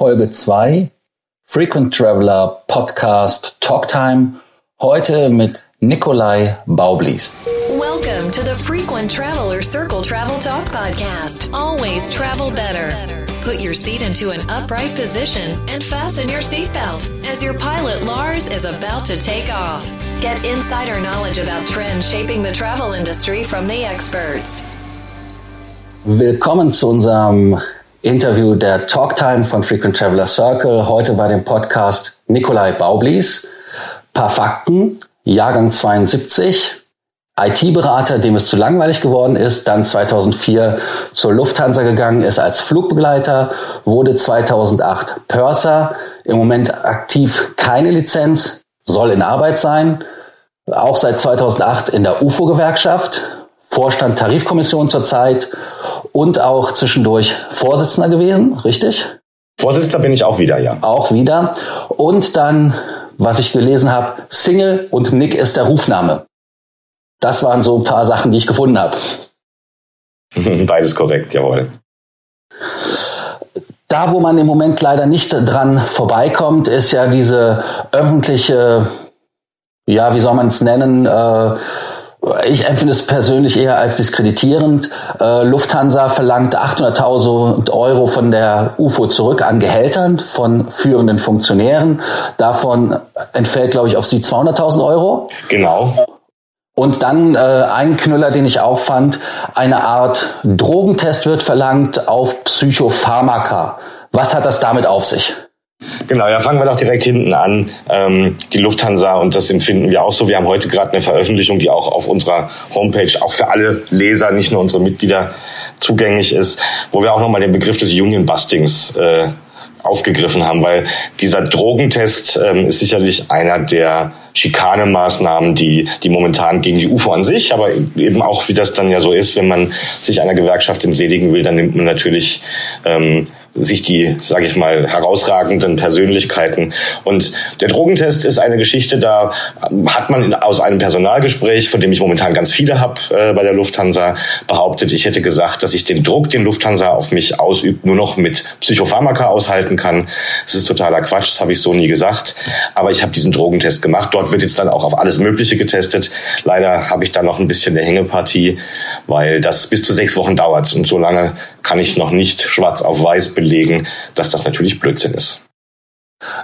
Folge 2 Frequent Traveler Podcast Talktime. Heute mit Nikolai Baublis. Welcome to the Frequent Traveler Circle Travel Talk Podcast. Always travel better. Put your seat into an upright position and fasten your seatbelt as your pilot Lars is about to take off. Get insider knowledge about trends shaping the travel industry from the experts. Willkommen zu unserem Interview der Talktime von Frequent Traveler Circle. Heute bei dem Podcast Nikolai Baublis. Paar Fakten. Jahrgang 72. IT-Berater, dem es zu langweilig geworden ist, dann 2004 zur Lufthansa gegangen ist als Flugbegleiter, wurde 2008 Purser, im Moment aktiv keine Lizenz, soll in Arbeit sein, auch seit 2008 in der UFO-Gewerkschaft, Vorstand Tarifkommission zurzeit und auch zwischendurch Vorsitzender gewesen, richtig? Vorsitzender bin ich auch wieder, ja. Auch wieder. Und dann, was ich gelesen habe, Single und Nick ist der Rufname. Das waren so ein paar Sachen, die ich gefunden habe. Beides korrekt, jawohl. Da, wo man im Moment leider nicht dran vorbeikommt, ist ja diese öffentliche, ja, wie soll man es nennen, äh, ich empfinde es persönlich eher als diskreditierend. Äh, Lufthansa verlangt 800.000 Euro von der UFO zurück an Gehältern von führenden Funktionären. Davon entfällt, glaube ich, auf sie 200.000 Euro. Genau. Und dann äh, ein Knüller, den ich auch fand, eine Art Drogentest wird verlangt auf Psychopharmaka. Was hat das damit auf sich? Genau, ja, fangen wir doch direkt hinten an. Ähm, die Lufthansa, und das empfinden wir auch so. Wir haben heute gerade eine Veröffentlichung, die auch auf unserer Homepage auch für alle Leser, nicht nur unsere Mitglieder, zugänglich ist, wo wir auch nochmal den Begriff des Union Bustings äh, aufgegriffen haben, weil dieser Drogentest ähm, ist sicherlich einer der Schikanemaßnahmen, die, die momentan gegen die UFO an sich, aber eben auch, wie das dann ja so ist, wenn man sich einer Gewerkschaft entledigen will, dann nimmt man natürlich ähm, sich die, sage ich mal, herausragenden Persönlichkeiten. Und der Drogentest ist eine Geschichte, da hat man aus einem Personalgespräch, von dem ich momentan ganz viele habe äh, bei der Lufthansa, behauptet, ich hätte gesagt, dass ich den Druck, den Lufthansa auf mich ausübt, nur noch mit Psychopharmaka aushalten kann. Das ist totaler Quatsch, das habe ich so nie gesagt. Aber ich habe diesen Drogentest gemacht. Dort wird jetzt dann auch auf alles Mögliche getestet. Leider habe ich da noch ein bisschen eine Hängepartie, weil das bis zu sechs Wochen dauert. Und so lange kann ich noch nicht schwarz auf weiß belegen, dass das natürlich Blödsinn ist.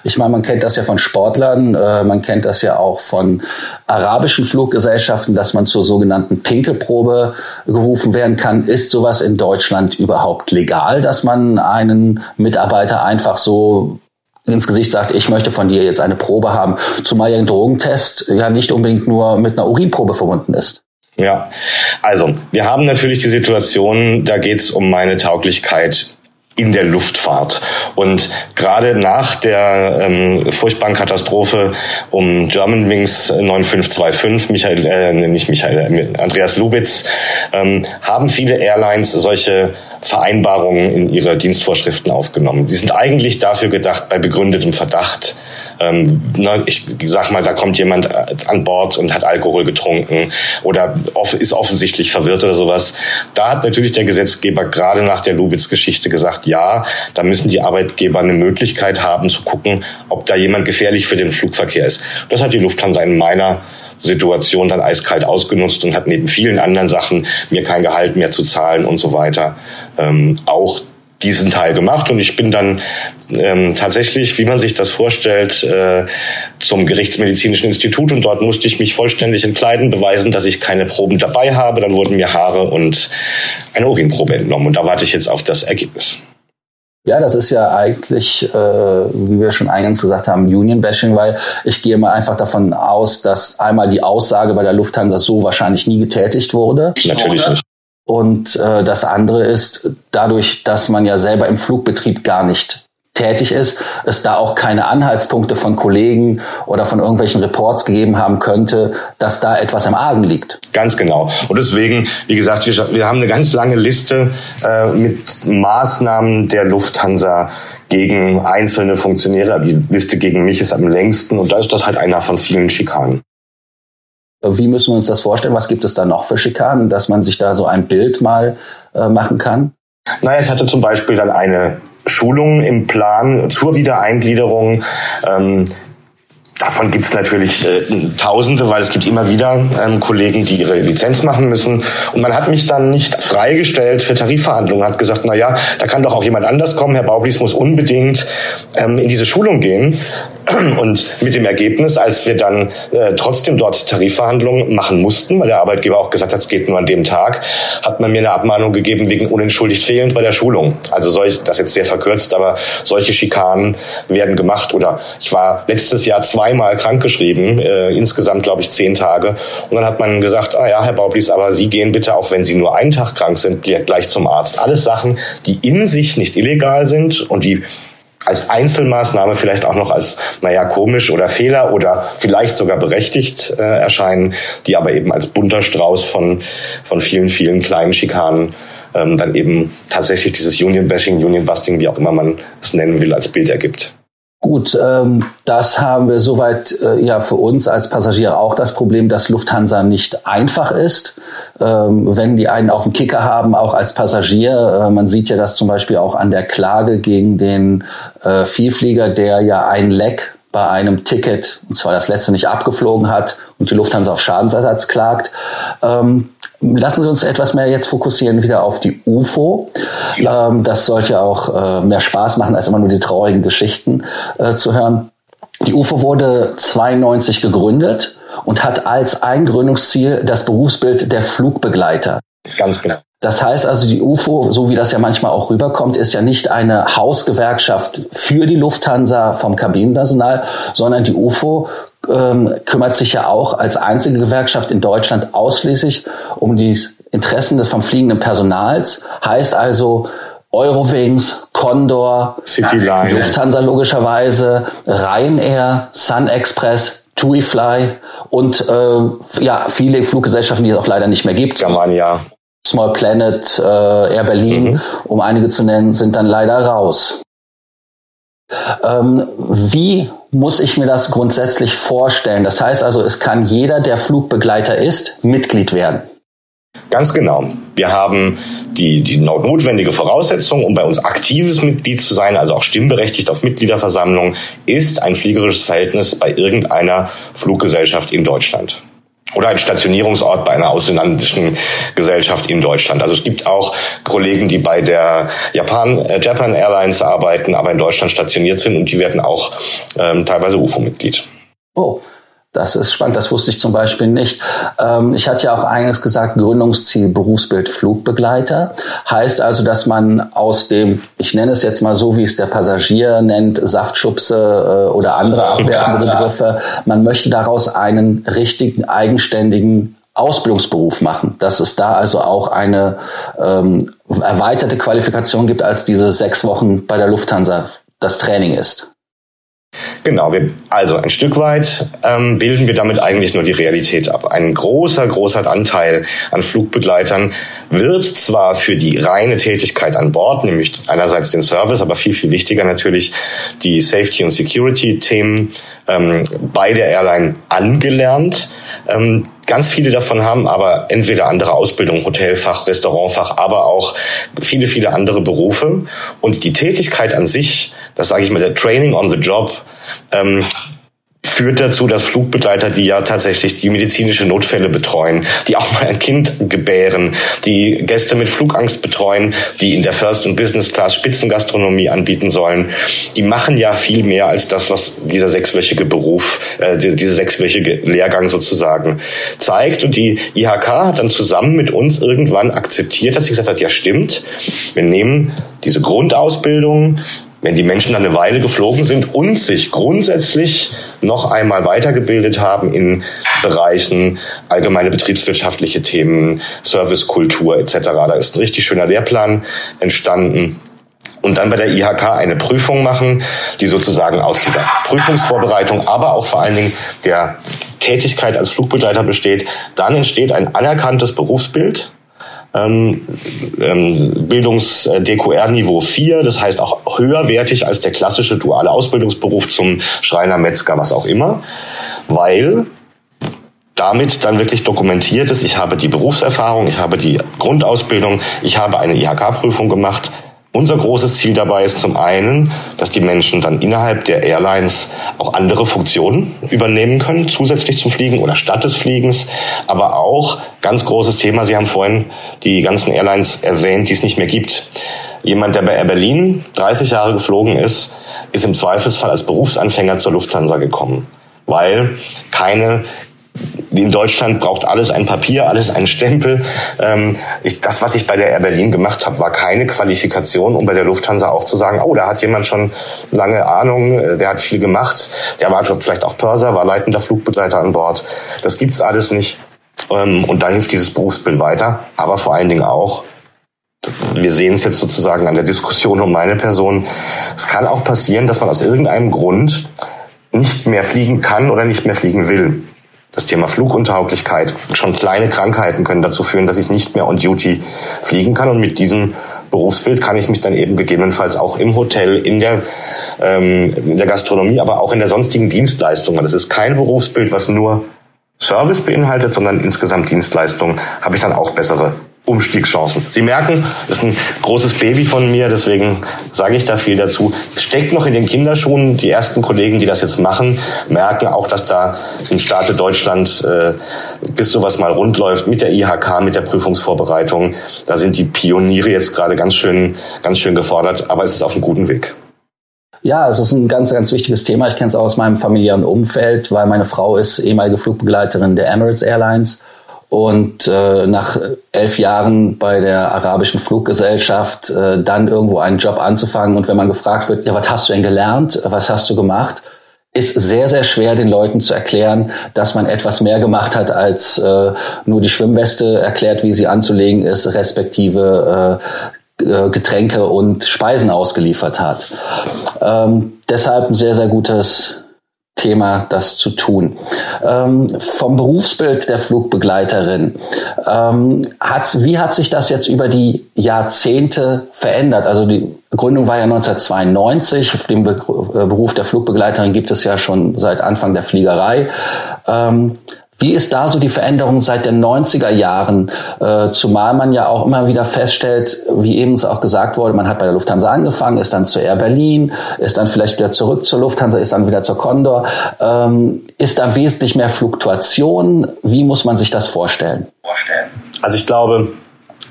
Ich meine, man kennt das ja von Sportlern, äh, man kennt das ja auch von arabischen Fluggesellschaften, dass man zur sogenannten Pinkelprobe gerufen werden kann. Ist sowas in Deutschland überhaupt legal, dass man einen Mitarbeiter einfach so ins Gesicht sagt, ich möchte von dir jetzt eine Probe haben, zumal ja ein Drogentest ja nicht unbedingt nur mit einer Urinprobe verbunden ist. Ja, also wir haben natürlich die Situation, da geht es um meine Tauglichkeit in der Luftfahrt. Und gerade nach der ähm, furchtbaren Katastrophe um Germanwings 9525, Michael, äh, nicht Michael, äh, Andreas Lubitz, ähm, haben viele Airlines solche Vereinbarungen in ihre Dienstvorschriften aufgenommen. Die sind eigentlich dafür gedacht, bei begründetem Verdacht ähm, ne, ich sag mal, da kommt jemand äh, an Bord und hat Alkohol getrunken oder off ist offensichtlich verwirrt oder sowas. Da hat natürlich der Gesetzgeber gerade nach der Lubitz-Geschichte gesagt, ja, da müssen die Arbeitgeber eine Möglichkeit haben zu gucken, ob da jemand gefährlich für den Flugverkehr ist. Das hat die Lufthansa in meiner Situation dann eiskalt ausgenutzt und hat neben vielen anderen Sachen mir kein Gehalt mehr zu zahlen und so weiter ähm, auch diesen Teil gemacht und ich bin dann ähm, tatsächlich, wie man sich das vorstellt, äh, zum Gerichtsmedizinischen Institut und dort musste ich mich vollständig entkleiden, beweisen, dass ich keine Proben dabei habe. Dann wurden mir Haare und eine Urinprobe entnommen und da warte ich jetzt auf das Ergebnis. Ja, das ist ja eigentlich, äh, wie wir schon eingangs gesagt haben, Union-Bashing, weil ich gehe mal einfach davon aus, dass einmal die Aussage bei der Lufthansa so wahrscheinlich nie getätigt wurde. Natürlich nicht. Und äh, das andere ist, dadurch, dass man ja selber im Flugbetrieb gar nicht tätig ist, es da auch keine Anhaltspunkte von Kollegen oder von irgendwelchen Reports gegeben haben könnte, dass da etwas im Argen liegt. Ganz genau. Und deswegen, wie gesagt, wir, wir haben eine ganz lange Liste äh, mit Maßnahmen der Lufthansa gegen einzelne Funktionäre. Die Liste gegen mich ist am längsten und da ist das halt einer von vielen Schikanen. Wie müssen wir uns das vorstellen? Was gibt es da noch für Schikanen, dass man sich da so ein Bild mal äh, machen kann? Naja, ich hatte zum Beispiel dann eine Schulungen im Plan zur Wiedereingliederung. Ähm, Davon gibt es natürlich äh, Tausende, weil es gibt immer wieder ähm, Kollegen, die ihre Lizenz machen müssen. Und man hat mich dann nicht freigestellt für Tarifverhandlungen, hat gesagt, na ja, da kann doch auch jemand anders kommen. Herr Baublis muss unbedingt ähm, in diese Schulung gehen. Und mit dem Ergebnis, als wir dann äh, trotzdem dort Tarifverhandlungen machen mussten, weil der Arbeitgeber auch gesagt hat, es geht nur an dem Tag, hat man mir eine Abmahnung gegeben wegen unentschuldigt fehlend bei der Schulung. Also solch, das jetzt sehr verkürzt, aber solche Schikanen werden gemacht. Oder ich war letztes Jahr zweimal krankgeschrieben, äh, insgesamt glaube ich zehn Tage. Und dann hat man gesagt, ah ja, Herr Baublis, aber Sie gehen bitte, auch wenn Sie nur einen Tag krank sind, gleich zum Arzt. Alles Sachen, die in sich nicht illegal sind und die als Einzelmaßnahme vielleicht auch noch als, naja, komisch oder Fehler oder vielleicht sogar berechtigt äh, erscheinen, die aber eben als bunter Strauß von, von vielen, vielen kleinen Schikanen ähm, dann eben tatsächlich dieses Union-Bashing, Union-Busting, wie auch immer man es nennen will, als Bild ergibt. Gut, ähm, das haben wir soweit äh, ja für uns als Passagier auch das Problem, dass Lufthansa nicht einfach ist. Ähm, wenn die einen auf dem Kicker haben, auch als Passagier, äh, man sieht ja das zum Beispiel auch an der Klage gegen den äh, Vielflieger, der ja ein Leck bei einem Ticket, und zwar das letzte nicht abgeflogen hat und die Lufthansa auf Schadensersatz klagt. Ähm, lassen Sie uns etwas mehr jetzt fokussieren wieder auf die UFO. Ja. Ähm, das sollte ja auch äh, mehr Spaß machen, als immer nur die traurigen Geschichten äh, zu hören. Die UFO wurde 92 gegründet und hat als Eingründungsziel das Berufsbild der Flugbegleiter. Ganz genau. Das heißt also, die UFO, so wie das ja manchmal auch rüberkommt, ist ja nicht eine Hausgewerkschaft für die Lufthansa vom Kabinenpersonal, sondern die UFO ähm, kümmert sich ja auch als einzige Gewerkschaft in Deutschland ausschließlich um die Interessen des vom fliegenden Personals. Heißt also, Eurowings, Condor, Cityline. Lufthansa logischerweise, Ryanair, Sun Express, TuiFly und äh, ja viele Fluggesellschaften, die es auch leider nicht mehr gibt. Germania. Small Planet, äh, Air Berlin, mhm. um einige zu nennen, sind dann leider raus. Ähm, wie muss ich mir das grundsätzlich vorstellen? Das heißt also, es kann jeder, der Flugbegleiter ist, Mitglied werden. Ganz genau. Wir haben die, die notwendige Voraussetzung, um bei uns aktives Mitglied zu sein, also auch stimmberechtigt auf Mitgliederversammlungen, ist ein fliegerisches Verhältnis bei irgendeiner Fluggesellschaft in Deutschland oder ein Stationierungsort bei einer ausländischen Gesellschaft in Deutschland. Also es gibt auch Kollegen, die bei der Japan, äh, Japan Airlines arbeiten, aber in Deutschland stationiert sind und die werden auch ähm, teilweise UFO-Mitglied. Oh, das ist spannend, das wusste ich zum Beispiel nicht. Ähm, ich hatte ja auch eines gesagt, Gründungsziel Berufsbild Flugbegleiter. Heißt also, dass man aus dem, ich nenne es jetzt mal so, wie es der Passagier nennt, Saftschubse äh, oder andere abwertende Begriffe, man möchte daraus einen richtigen, eigenständigen Ausbildungsberuf machen, dass es da also auch eine ähm, erweiterte Qualifikation gibt, als diese sechs Wochen bei der Lufthansa das Training ist. Genau, wir, also ein Stück weit ähm, bilden wir damit eigentlich nur die Realität ab. Ein großer, großer Anteil an Flugbegleitern wird zwar für die reine Tätigkeit an Bord, nämlich einerseits den Service, aber viel, viel wichtiger natürlich die Safety- und Security-Themen ähm, bei der Airline angelernt. Ähm, ganz viele davon haben aber entweder andere Ausbildung, Hotelfach, Restaurantfach, aber auch viele, viele andere Berufe. Und die Tätigkeit an sich, das sage ich mal, der Training on the Job, ähm, führt dazu, dass Flugbegleiter, die ja tatsächlich die medizinische Notfälle betreuen, die auch mal ein Kind gebären, die Gäste mit Flugangst betreuen, die in der First- und Business Class Spitzengastronomie anbieten sollen, die machen ja viel mehr als das, was dieser sechswöchige Beruf, äh, diese sechswöchige Lehrgang sozusagen zeigt. Und die IHK hat dann zusammen mit uns irgendwann akzeptiert, dass sie gesagt hat, ja stimmt, wir nehmen diese Grundausbildung, wenn die Menschen dann eine Weile geflogen sind und sich grundsätzlich noch einmal weitergebildet haben in Bereichen allgemeine betriebswirtschaftliche Themen, Servicekultur etc. Da ist ein richtig schöner Lehrplan entstanden und dann bei der IHK eine Prüfung machen, die sozusagen aus dieser Prüfungsvorbereitung, aber auch vor allen Dingen der Tätigkeit als Flugbegleiter besteht. Dann entsteht ein anerkanntes Berufsbild ähm, ähm, Bildungs-DQR-Niveau 4, das heißt auch höherwertig als der klassische duale Ausbildungsberuf zum Schreiner, Metzger, was auch immer, weil damit dann wirklich dokumentiert ist, ich habe die Berufserfahrung, ich habe die Grundausbildung, ich habe eine IHK-Prüfung gemacht Unser großes Ziel dabei ist zum einen, dass die Menschen dann innerhalb der Airlines auch andere Funktionen übernehmen können, zusätzlich zum Fliegen oder statt des Fliegens. Aber auch ganz großes Thema, Sie haben vorhin die ganzen Airlines erwähnt, die es nicht mehr gibt. Jemand, der bei Air Berlin 30 Jahre geflogen ist, ist im Zweifelsfall als Berufsanfänger zur Lufthansa gekommen, weil keine in Deutschland braucht alles ein Papier, alles ein Stempel. Ähm, ich, das, was ich bei der Air Berlin gemacht habe, war keine Qualifikation, um bei der Lufthansa auch zu sagen, oh, da hat jemand schon lange Ahnung, äh, der hat viel gemacht, der war vielleicht auch Pörser, war leitender Flugbegleiter an Bord. Das gibt's alles nicht. Ähm, und da hilft dieses Berufsbild weiter, aber vor allen Dingen auch, wir sehen es jetzt sozusagen an der Diskussion um meine Person. Es kann auch passieren, dass man aus irgendeinem Grund nicht mehr fliegen kann oder nicht mehr fliegen will das Thema Fluguntauglichkeit. Schon kleine Krankheiten können dazu führen, dass ich nicht mehr on duty fliegen kann. Und mit diesem Berufsbild kann ich mich dann eben gegebenenfalls auch im Hotel, in der, ähm, in der Gastronomie, aber auch in der sonstigen Dienstleistung. Das ist kein Berufsbild, was nur Service beinhaltet, sondern insgesamt Dienstleistung, habe ich dann auch bessere Umstiegschancen. Sie merken, das ist ein großes Baby von mir, deswegen sage ich da viel dazu. Steckt noch in den Kinderschuhen. Die ersten Kollegen, die das jetzt machen, merken auch, dass da im Staate Deutschland, äh, bis sowas mal rund läuft, mit der IHK, mit der Prüfungsvorbereitung, da sind die Pioniere jetzt gerade ganz schön, ganz schön gefordert, aber es ist auf einem guten Weg. Ja, es ist ein ganz, ganz wichtiges Thema. Ich kenne es aus meinem familiären Umfeld, weil meine Frau ist ehemalige Flugbegleiterin der Emirates Airlines und äh, nach elf Jahren bei der arabischen Fluggesellschaft äh, dann irgendwo einen Job anzufangen. Und wenn man gefragt wird, ja, was hast du denn gelernt, was hast du gemacht, ist sehr, sehr schwer den Leuten zu erklären, dass man etwas mehr gemacht hat, als äh, nur die Schwimmweste erklärt, wie sie anzulegen ist, respektive äh, äh Getränke und Speisen ausgeliefert hat. Ähm, deshalb ein sehr, sehr gutes Thema, das zu tun. Ähm, vom Berufsbild der Flugbegleiterin, ähm, hat, wie hat sich das jetzt über die Jahrzehnte verändert? Also die Gründung war ja 1992. Den Be äh, Beruf der Flugbegleiterin gibt es ja schon seit Anfang der Fliegerei. Ähm, wie ist da so die Veränderung seit den 90er Jahren? Äh, zumal man ja auch immer wieder feststellt, wie eben es auch gesagt wurde, man hat bei der Lufthansa angefangen, ist dann zur Air Berlin, ist dann vielleicht wieder zurück zur Lufthansa, ist dann wieder zur Condor. Ähm, ist da wesentlich mehr Fluktuation? Wie muss man sich das vorstellen? Also ich glaube,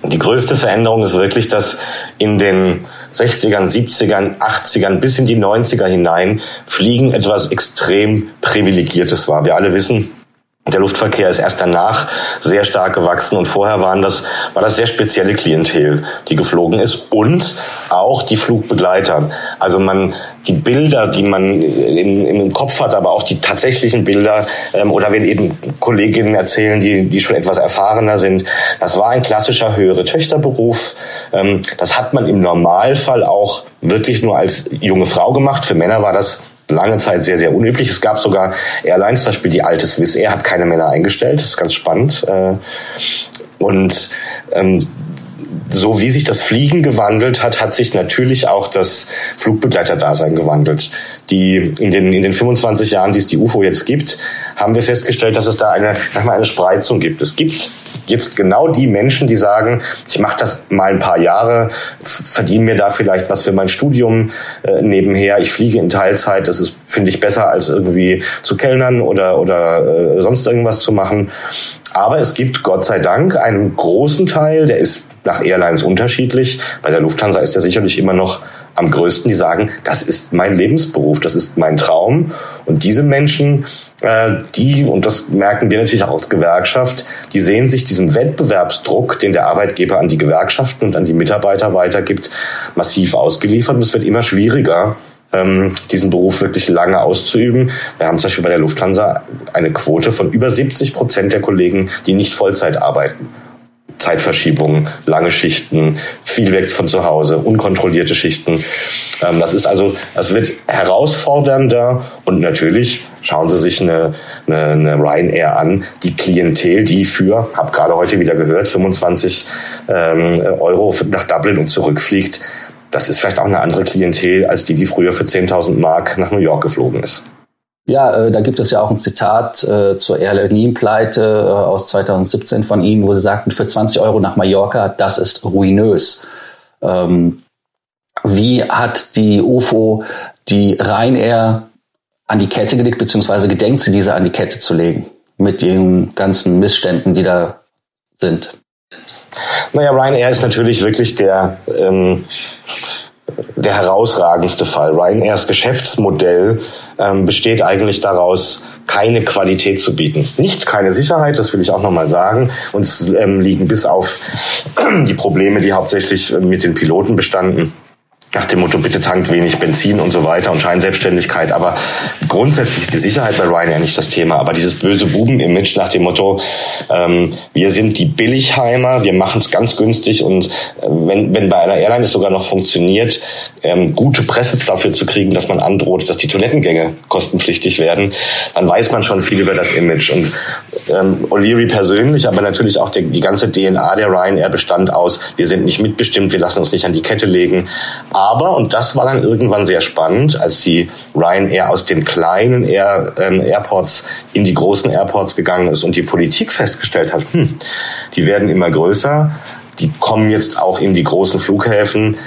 die größte Veränderung ist wirklich, dass in den 60ern, 70ern, 80ern bis in die 90er hinein Fliegen etwas extrem Privilegiertes war. Wir alle wissen, der Luftverkehr ist erst danach sehr stark gewachsen und vorher waren das, war das sehr spezielle Klientel, die geflogen ist und auch die Flugbegleiter. Also man, die Bilder, die man im, im Kopf hat, aber auch die tatsächlichen Bilder, ähm, oder wenn eben Kolleginnen erzählen, die, die schon etwas erfahrener sind, das war ein klassischer höhere Töchterberuf. Ähm, das hat man im Normalfall auch wirklich nur als junge Frau gemacht. Für Männer war das lange Zeit sehr, sehr unüblich. Es gab sogar Airlines, zum Beispiel die alte Swiss Air hat keine Männer eingestellt. Das ist ganz spannend. Äh, und ähm, so wie sich das Fliegen gewandelt hat, hat sich natürlich auch das Flugbegleiterdasein gewandelt. Die in den in den 25 Jahren, die es die UFO jetzt gibt, haben wir festgestellt, dass es da eine eine Spreizung gibt. Es gibt jetzt genau die Menschen, die sagen, ich mache das mal ein paar Jahre, verdiene mir da vielleicht was für mein Studium äh, nebenher, ich fliege in Teilzeit, das ist finde ich besser als irgendwie zu kellnern oder oder äh, sonst irgendwas zu machen. Aber es gibt Gott sei Dank einen großen Teil, der ist nach Airlines unterschiedlich. Bei der Lufthansa ist der sicherlich immer noch am größten, die sagen, das ist mein Lebensberuf, das ist mein Traum. Und diese Menschen, äh, die, und das merken wir natürlich auch als Gewerkschaft, die sehen sich diesem Wettbewerbsdruck, den der Arbeitgeber an die Gewerkschaften und an die Mitarbeiter weitergibt, massiv ausgeliefert. Und es wird immer schwieriger, ähm, diesen Beruf wirklich lange auszuüben. Wir haben zum Beispiel bei der Lufthansa eine Quote von über 70 Prozent der Kollegen, die nicht Vollzeit arbeiten. Zeitverschiebungen, lange Schichten, viel weg von zu Hause, unkontrollierte Schichten. Ähm, das ist also, das wird herausfordernder und natürlich schauen Sie sich eine, eine, eine Ryanair an, die Klientel, die für, habe gerade heute wieder gehört, 25 ähm, Euro nach Dublin und zurückfliegt das ist vielleicht auch eine andere Klientel als die, die früher für 10.000 Mark nach New York geflogen ist. Ja, äh, da gibt es ja auch ein Zitat äh, zur Airline-Pleite äh, aus 2017 von Ihnen, wo Sie sagten, für 20 Euro nach Mallorca, das ist ruinös. Ähm, Wie hat die UFO die Ryanair an die Kette gelegt, beziehungsweise gedenkt sie diese an die Kette zu legen? Mit den ganzen Missständen, die da sind. Naja, Ryanair ist natürlich wirklich der, ähm, der herausragendste Fall. Ryanairs Geschäftsmodell ähm, besteht eigentlich daraus, keine Qualität zu bieten. Nicht keine Sicherheit, das will ich auch nochmal sagen. Uns ähm, liegen bis auf die Probleme, die hauptsächlich mit den Piloten bestanden, nach dem Motto, bitte tankt wenig Benzin und so weiter und Scheinselbstständigkeit. Aber grundsätzlich ist die Sicherheit bei Ryanair nicht das Thema. Aber dieses böse Buben-Image nach dem Motto, ähm, wir sind die Billigheimer, wir machen es ganz günstig und äh, wenn, wenn bei einer Airline es sogar noch funktioniert, ähm, gute Presse dafür zu kriegen, dass man androht, dass die Toilettengänge kostenpflichtig werden, dann weiß man schon viel über das Image. Und ähm, O'Leary persönlich, aber natürlich auch die, die ganze DNA der Ryanair bestand aus, wir sind nicht mitbestimmt, wir lassen uns nicht an die Kette legen. Aber, und das war dann irgendwann sehr spannend, als die Ryanair aus den kleinen Air, ähm, Airports in die großen Airports gegangen ist und die Politik festgestellt hat, hm, die werden immer größer, die kommen jetzt auch in die großen Flughäfen,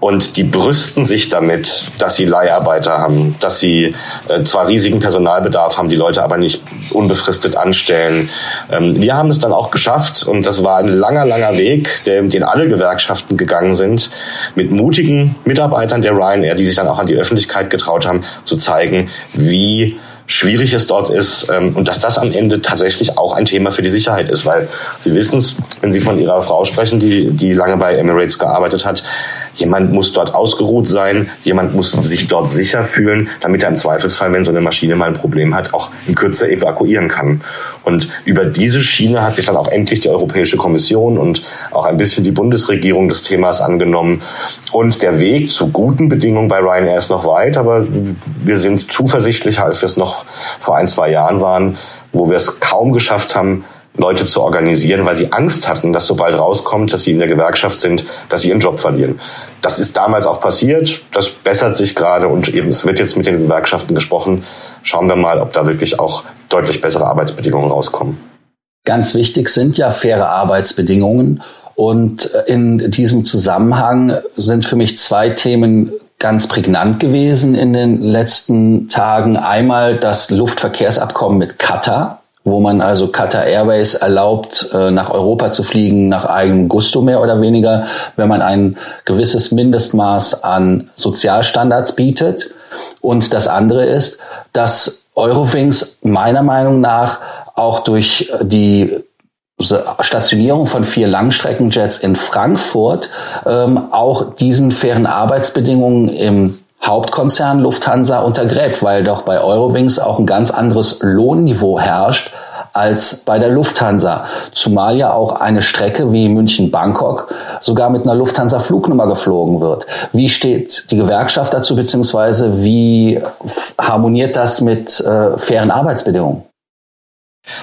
und die brüsten sich damit, dass sie Leiharbeiter haben, dass sie äh, zwar riesigen Personalbedarf haben, die Leute aber nicht unbefristet anstellen. Ähm, wir haben es dann auch geschafft und das war ein langer, langer Weg, der, den alle Gewerkschaften gegangen sind, mit mutigen Mitarbeitern der Ryanair, die sich dann auch an die Öffentlichkeit getraut haben, zu zeigen, wie schwierig es dort ist ähm, und dass das am Ende tatsächlich auch ein Thema für die Sicherheit ist, weil Sie wissen es, wenn Sie von Ihrer Frau sprechen, die, die lange bei Emirates gearbeitet hat, Jemand muss dort ausgeruht sein, jemand muss sich dort sicher fühlen, damit er im Zweifelsfall, wenn so eine Maschine mal ein Problem hat, auch in Kürze evakuieren kann. Und über diese Schiene hat sich dann auch endlich die Europäische Kommission und auch ein bisschen die Bundesregierung des Themas angenommen. Und der Weg zu guten Bedingungen bei Ryanair ist noch weit, aber wir sind zuversichtlicher, als wir es noch vor ein, zwei Jahren waren, wo wir es kaum geschafft haben, Leute zu organisieren, weil sie Angst hatten, dass sobald rauskommt, dass sie in der Gewerkschaft sind, dass sie ihren Job verlieren. Das ist damals auch passiert, das bessert sich gerade und eben es wird jetzt mit den Gewerkschaften gesprochen. Schauen wir mal, ob da wirklich auch deutlich bessere Arbeitsbedingungen rauskommen. Ganz wichtig sind ja faire Arbeitsbedingungen und in diesem Zusammenhang sind für mich zwei Themen ganz prägnant gewesen in den letzten Tagen. Einmal das Luftverkehrsabkommen mit Katar, wo man also Qatar Airways erlaubt, äh, nach Europa zu fliegen, nach eigenem Gusto mehr oder weniger, wenn man ein gewisses Mindestmaß an Sozialstandards bietet. Und das andere ist, dass Eurowings meiner Meinung nach auch durch die Stationierung von vier Langstreckenjets in Frankfurt ähm, auch diesen fairen Arbeitsbedingungen im Hauptkonzern Lufthansa untergräbt, weil doch bei Eurowings auch ein ganz anderes Lohnniveau herrscht als bei der Lufthansa. Zumal ja auch eine Strecke wie München-Bangkok sogar mit einer Lufthansa-Flugnummer geflogen wird. Wie steht die Gewerkschaft dazu, beziehungsweise wie harmoniert das mit äh, fairen Arbeitsbedingungen?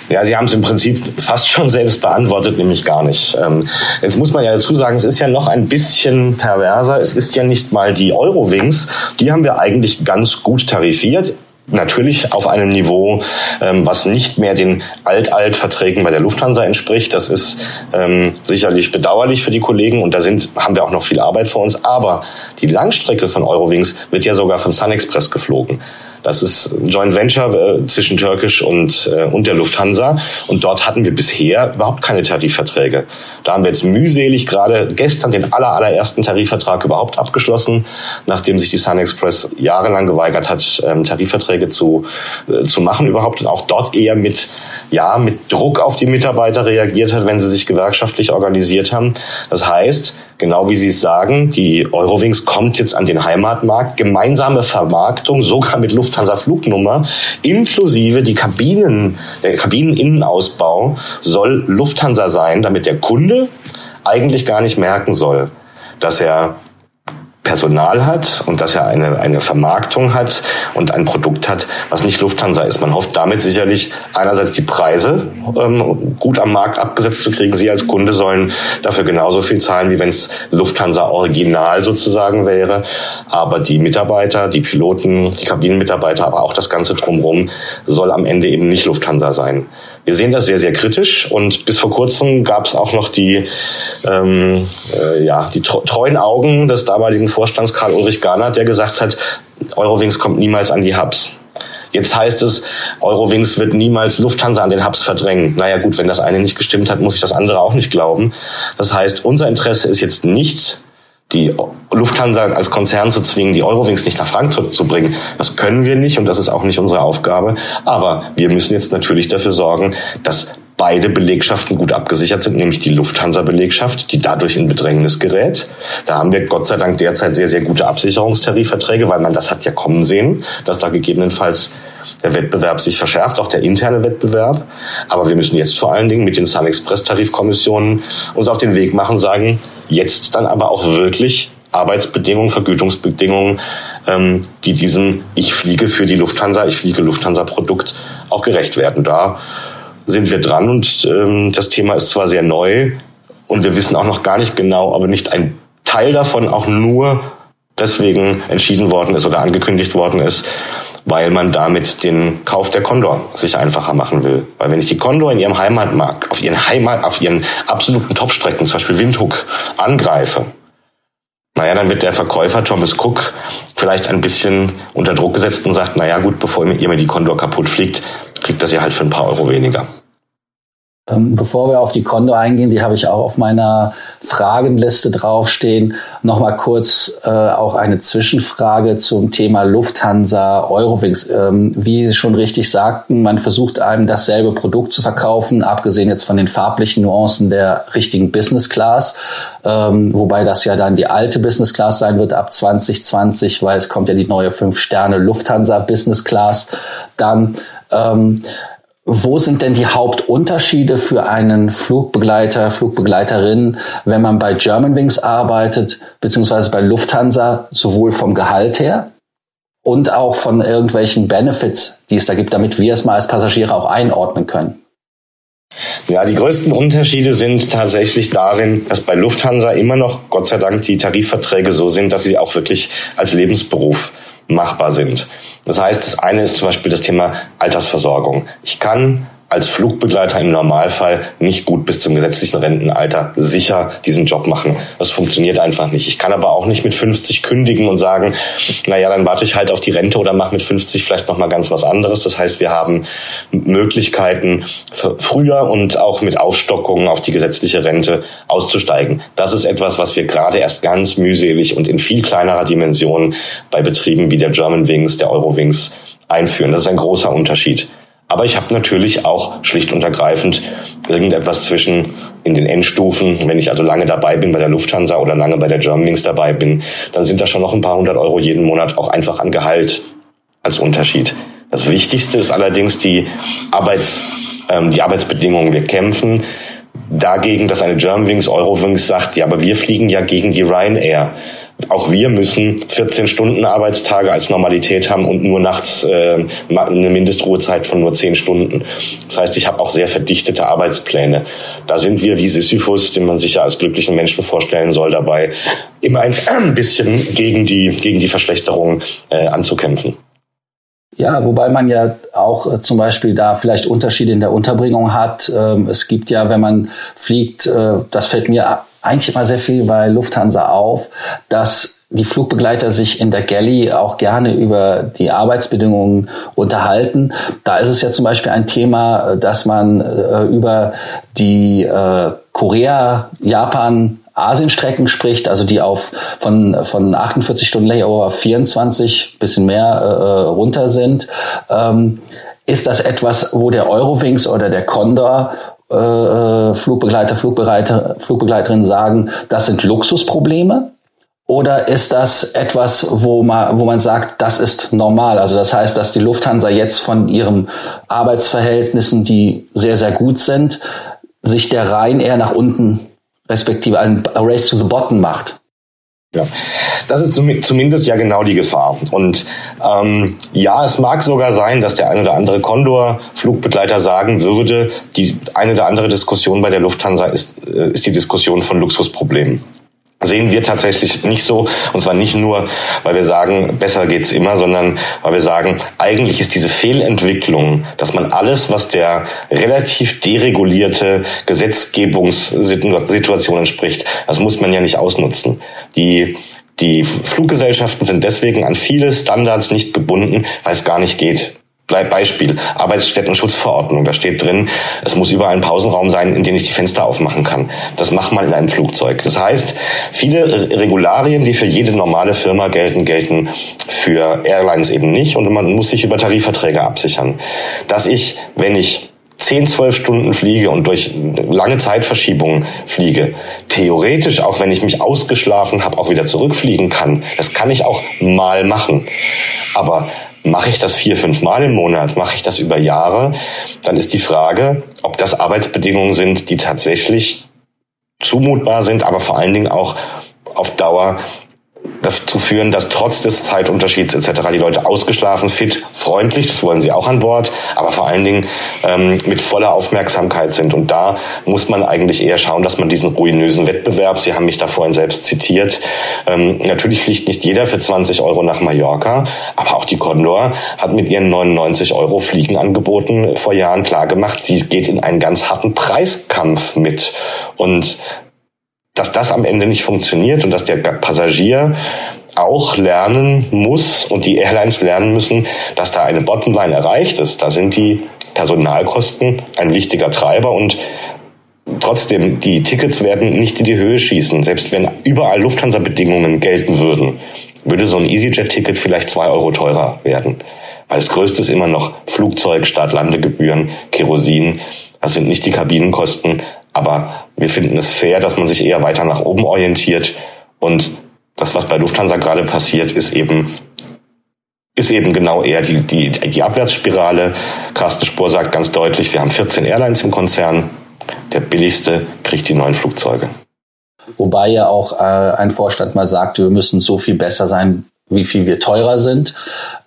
Ja, Sie haben es im Prinzip fast schon selbst beantwortet, nämlich gar nicht. Ähm, jetzt muss man ja dazu sagen, es ist ja noch ein bisschen perverser. Es ist ja nicht mal die Eurowings, die haben wir eigentlich ganz gut tarifiert natürlich auf einem Niveau, ähm, was nicht mehr den Alt-Alt-Verträgen bei der Lufthansa entspricht. Das ist ähm, sicherlich bedauerlich für die Kollegen und da sind, haben wir auch noch viel Arbeit vor uns. Aber die Langstrecke von Eurowings wird ja sogar von SunExpress geflogen. Das ist ein Joint Venture äh, zwischen Türkisch und, äh, und der Lufthansa. Und dort hatten wir bisher überhaupt keine Tarifverträge. Da haben wir jetzt mühselig gerade gestern den aller, allerersten Tarifvertrag überhaupt abgeschlossen, nachdem sich die Sun Express jahrelang geweigert hat, ähm, Tarifverträge zu, äh, zu machen überhaupt. Und auch dort eher mit, ja, mit Druck auf die Mitarbeiter reagiert hat, wenn sie sich gewerkschaftlich organisiert haben. Das heißt, genau wie Sie es sagen, die Eurowings kommt jetzt an den Heimatmarkt, gemeinsame Vermarktung, sogar mit Lufthansa Flugnummer, inklusive die Kabinen, der Kabineninnenausbau soll Lufthansa sein, damit der Kunde eigentlich gar nicht merken soll, dass er Personal hat und dass er eine, eine Vermarktung hat und ein Produkt hat, was nicht Lufthansa ist. Man hofft damit sicherlich einerseits die Preise ähm, gut am Markt abgesetzt zu kriegen. Sie als Kunde sollen dafür genauso viel zahlen, wie wenn es Lufthansa Original sozusagen wäre. Aber die Mitarbeiter, die Piloten, die Kabinenmitarbeiter, aber auch das Ganze drumherum soll am Ende eben nicht Lufthansa sein. Wir sehen das sehr, sehr kritisch und bis vor kurzem gab es auch noch die, ähm, äh, ja, die treuen Augen des damaligen Vorstands Karl Ulrich Garnert, der gesagt hat, Eurowings kommt niemals an die Hubs. Jetzt heißt es, Eurowings wird niemals Lufthansa an den Hubs verdrängen. Naja gut, wenn das eine nicht gestimmt hat, muss ich das andere auch nicht glauben. Das heißt, unser Interesse ist jetzt nicht, die Lufthansa als Konzern zu zwingen, die Eurowings nicht nach Frankfurt zu bringen. Das können wir nicht und das ist auch nicht unsere Aufgabe. Aber wir müssen jetzt natürlich dafür sorgen, dass beide Belegschaften gut abgesichert sind, nämlich die Lufthansa-Belegschaft, die dadurch in Bedrängnis gerät. Da haben wir Gott sei Dank derzeit sehr, sehr gute Absicherungstarifverträge, weil man das hat ja kommen sehen, dass da gegebenenfalls der Wettbewerb sich verschärft, auch der interne Wettbewerb. Aber wir müssen jetzt vor allen Dingen mit den Sun Express Tarifkommissionen uns auf den Weg machen, sagen, jetzt dann aber auch wirklich Arbeitsbedingungen, Vergütungsbedingungen, ähm, die diesem Ich fliege für die Lufthansa, ich fliege Lufthansa-Produkt auch gerecht werden. Da sind wir dran und ähm, das Thema ist zwar sehr neu und wir wissen auch noch gar nicht genau, aber nicht ein Teil davon auch nur deswegen entschieden worden ist oder angekündigt worden ist, weil man damit den Kauf der Condor sich einfacher machen will. Weil wenn ich die Condor in ihrem Heimatmarkt, auf ihren Heimat, auf ihren absoluten Topstrecken, zum Beispiel Windhoek, angreife, naja, dann wird der Verkäufer Thomas Cook vielleicht ein bisschen unter Druck gesetzt und sagt, naja gut, bevor ihr mir die Condor kaputt fliegt, kriegt das ja halt für ein paar Euro weniger. Ähm, bevor wir auf die Kondo eingehen, die habe ich auch auf meiner Fragenliste draufstehen. Nochmal kurz äh, auch eine Zwischenfrage zum Thema Lufthansa, Eurowings. Ähm, wie Sie schon richtig sagten, man versucht einem dasselbe Produkt zu verkaufen, abgesehen jetzt von den farblichen Nuancen der richtigen Business Class, ähm, wobei das ja dann die alte Business Class sein wird ab 2020, weil es kommt ja die neue 5-Sterne Lufthansa Business Class dann. Ähm, wo sind denn die Hauptunterschiede für einen Flugbegleiter, Flugbegleiterin, wenn man bei Germanwings arbeitet, beziehungsweise bei Lufthansa, sowohl vom Gehalt her und auch von irgendwelchen Benefits, die es da gibt, damit wir es mal als Passagiere auch einordnen können? Ja, die größten Unterschiede sind tatsächlich darin, dass bei Lufthansa immer noch, Gott sei Dank, die Tarifverträge so sind, dass sie auch wirklich als Lebensberuf machbar sind. Das heißt, das eine ist zum Beispiel das Thema Altersversorgung. Ich kann als Flugbegleiter im Normalfall nicht gut bis zum gesetzlichen Rentenalter sicher diesen Job machen. Das funktioniert einfach nicht. Ich kann aber auch nicht mit 50 kündigen und sagen, na ja, dann warte ich halt auf die Rente oder mache mit 50 vielleicht noch mal ganz was anderes. Das heißt, wir haben Möglichkeiten früher und auch mit Aufstockungen auf die gesetzliche Rente auszusteigen. Das ist etwas, was wir gerade erst ganz mühselig und in viel kleinerer Dimension bei Betrieben wie der Germanwings, der Eurowings einführen. Das ist ein großer Unterschied. Aber ich habe natürlich auch schlicht und ergreifend irgendetwas zwischen in den Endstufen, wenn ich also lange dabei bin bei der Lufthansa oder lange bei der Germanwings dabei bin, dann sind da schon noch ein paar hundert Euro jeden Monat auch einfach an Gehalt als Unterschied. Das Wichtigste ist allerdings die Arbeits, ähm, die Arbeitsbedingungen. Wir kämpfen dagegen, dass eine Germanwings, Eurowings sagt, ja, aber wir fliegen ja gegen die Ryanair auch wir müssen 14 Stunden Arbeitstage als Normalität haben und nur nachts äh, eine Mindestruhezeit von nur 10 Stunden. Das heißt, ich habe auch sehr verdichtete Arbeitspläne. Da sind wir wie Sisyphus, den man sich ja als glücklichen Menschen vorstellen soll, dabei immer ein bisschen gegen die, gegen die Verschlechterung äh, anzukämpfen. Ja, wobei man ja auch äh, zum Beispiel da vielleicht Unterschiede in der Unterbringung hat. Ähm, es gibt ja, wenn man fliegt, äh, das fällt mir eigentlich immer sehr viel bei Lufthansa auf, dass die Flugbegleiter sich in der Galley auch gerne über die Arbeitsbedingungen unterhalten. Da ist es ja zum Beispiel ein Thema, dass man äh, über die äh, Korea, Japan, Asienstrecken spricht, also die auf von, von 48 Stunden Layover 24 bisschen mehr äh, äh, runter sind. Ähm, ist das etwas, wo der Eurowings oder der Condor äh, äh, Flugbegleiter, Flugbegleiter, Flugbegleiterinnen sagen, das sind Luxusprobleme? Oder ist das etwas, wo man, wo man sagt, das ist normal? Also das heißt, dass die Lufthansa jetzt von ihren Arbeitsverhältnissen, die sehr, sehr gut sind, sich der Rhein eher nach unten respektive ein Race to the Bottom macht. Ja, das ist zumindest ja genau die Gefahr. Und ähm, ja, es mag sogar sein, dass der eine oder andere Condor-Flugbegleiter sagen würde, die eine oder andere Diskussion bei der Lufthansa ist, äh, ist die Diskussion von Luxusproblemen. Sehen wir tatsächlich nicht so. Und zwar nicht nur, weil wir sagen, besser geht's immer, sondern weil wir sagen, eigentlich ist diese Fehlentwicklung, dass man alles, was der relativ deregulierte Gesetzgebungssituation entspricht, das muss man ja nicht ausnutzen. Die die Fluggesellschaften sind deswegen an viele Standards nicht gebunden, weil es gar nicht geht. Beispiel, Arbeitsstättenschutzverordnung. Da steht drin, es muss überall ein Pausenraum sein, in dem ich die Fenster aufmachen kann. Das macht man in einem Flugzeug. Das heißt, viele Regularien, die für jede normale Firma gelten, gelten für Airlines eben nicht und man muss sich über Tarifverträge absichern. Dass ich, wenn ich 10, 12 Stunden fliege und durch lange Zeitverschiebungen fliege, theoretisch, auch wenn ich mich ausgeschlafen habe, auch wieder zurückfliegen kann. Das kann ich auch mal machen. Aber Mache ich das vier, fünf Mal im Monat? Mache ich das über Jahre? Dann ist die Frage, ob das Arbeitsbedingungen sind, die tatsächlich zumutbar sind, aber vor allen Dingen auch auf Dauer dazu führen, dass trotz des Zeitunterschieds etc. die Leute ausgeschlafen, fit, freundlich, das wollen sie auch an Bord, aber vor allen Dingen ähm, mit voller Aufmerksamkeit sind. Und da muss man eigentlich eher schauen, dass man diesen ruinösen Wettbewerb, Sie haben mich da vorhin selbst zitiert, ähm, natürlich fliegt nicht jeder für 20 Euro nach Mallorca, aber auch die Condor hat mit ihren 99 Euro Fliegenangeboten vor Jahren klargemacht, sie geht in einen ganz harten Preiskampf mit. Und dass das am Ende nicht funktioniert und dass der Passagier auch lernen muss und die Airlines lernen müssen, dass da eine Bottomline erreicht ist. Da sind die Personalkosten ein wichtiger Treiber und trotzdem, die Tickets werden nicht in die Höhe schießen. Selbst wenn überall Lufthansa-Bedingungen gelten würden, würde so ein EasyJet-Ticket vielleicht zwei Euro teurer werden. Weil das Größte ist immer noch Flugzeug, Start-Landegebühren, Kerosin. Das sind nicht die Kabinenkosten, aber wir finden es fair, dass man sich eher weiter nach oben orientiert. Und das, was bei Lufthansa gerade passiert, ist eben ist eben genau eher die, die, die Abwärtsspirale. Carsten Spohr sagt ganz deutlich, wir haben 14 Airlines im Konzern. Der billigste kriegt die neuen Flugzeuge. Wobei ja auch äh, ein Vorstand mal sagte, wir müssen so viel besser sein wie viel wir teurer sind.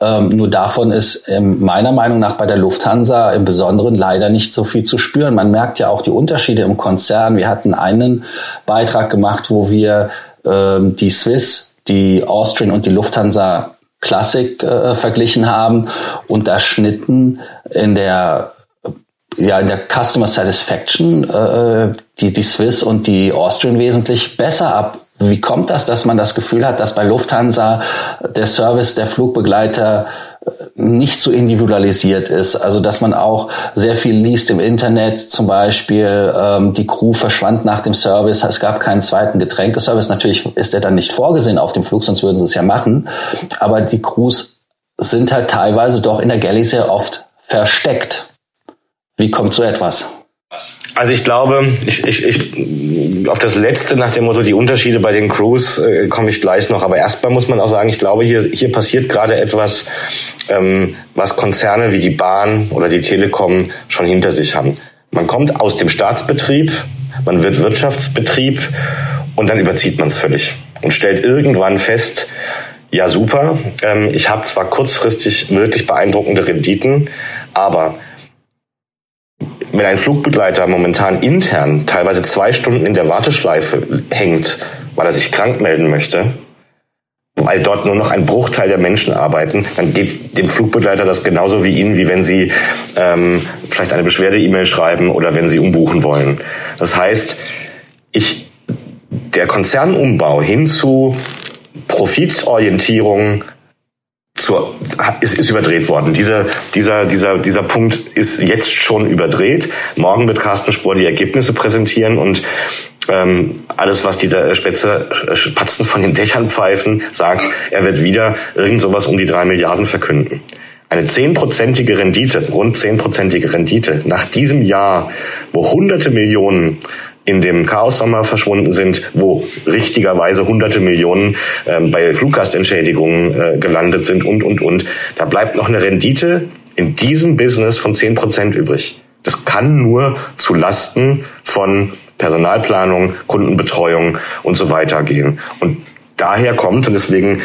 Ähm, nur davon ist ähm, meiner Meinung nach bei der Lufthansa im Besonderen leider nicht so viel zu spüren. Man merkt ja auch die Unterschiede im Konzern. Wir hatten einen Beitrag gemacht, wo wir ähm, die Swiss, die Austrian und die Lufthansa Classic äh, verglichen haben und da schnitten in der ja in der Customer Satisfaction äh, die die Swiss und die Austrian wesentlich besser ab wie kommt das, dass man das Gefühl hat, dass bei Lufthansa der Service der Flugbegleiter äh, nicht so individualisiert ist. Also dass man auch sehr viel liest im Internet, zum Beispiel ähm, die Crew verschwand nach dem Service, es gab keinen zweiten Getränkeservice. Natürlich ist der dann nicht vorgesehen auf dem Flug, sonst würden sie es ja machen. Aber die Crews sind halt teilweise doch in der Galley sehr oft versteckt. Wie kommt so etwas? Also ich glaube, ich, ich, ich, auf das letzte nach dem Motto, die Unterschiede bei den Crews äh, komme ich gleich noch. Aber erstmal muss man auch sagen, ich glaube, hier, hier passiert gerade etwas, ähm, was Konzerne wie die Bahn oder die Telekom schon hinter sich haben. Man kommt aus dem Staatsbetrieb, man wird Wirtschaftsbetrieb und dann überzieht man es völlig und stellt irgendwann fest, ja super, ähm, ich habe zwar kurzfristig wirklich beeindruckende Renditen, aber wenn ein Flugbegleiter momentan intern teilweise zwei Stunden in der Warteschleife hängt, weil er sich krank melden möchte, weil dort nur noch ein Bruchteil der Menschen arbeiten, dann geht dem Flugbegleiter das genauso wie Ihnen, wie wenn Sie ähm, vielleicht eine Beschwerde-E-Mail schreiben oder wenn Sie umbuchen wollen. Das heißt, ich, der Konzernumbau hin zu Profitorientierung zur, ist, ist überdreht worden. Dieser, dieser, dieser, dieser Punkt ist jetzt schon überdreht. Morgen wird Carsten Spohr die Ergebnisse präsentieren und ähm, alles, was die Spätze, Spatzen von den Dächern pfeifen, sagt, er wird wieder irgend sowas um die drei Milliarden verkünden. Eine zehnprozentige Rendite, rund zehnprozentige Rendite nach diesem Jahr, wo hunderte Millionen in dem Chaos-Sommer verschwunden sind, wo richtigerweise hunderte Millionen ähm, bei Fluggastentschädigungen äh, gelandet sind und, und, und. Da bleibt noch eine Rendite in diesem Business von zehn Prozent übrig. Das kann nur zu Lasten von Personalplanung, Kundenbetreuung und so weiter gehen. Und daher kommt. Und deswegen,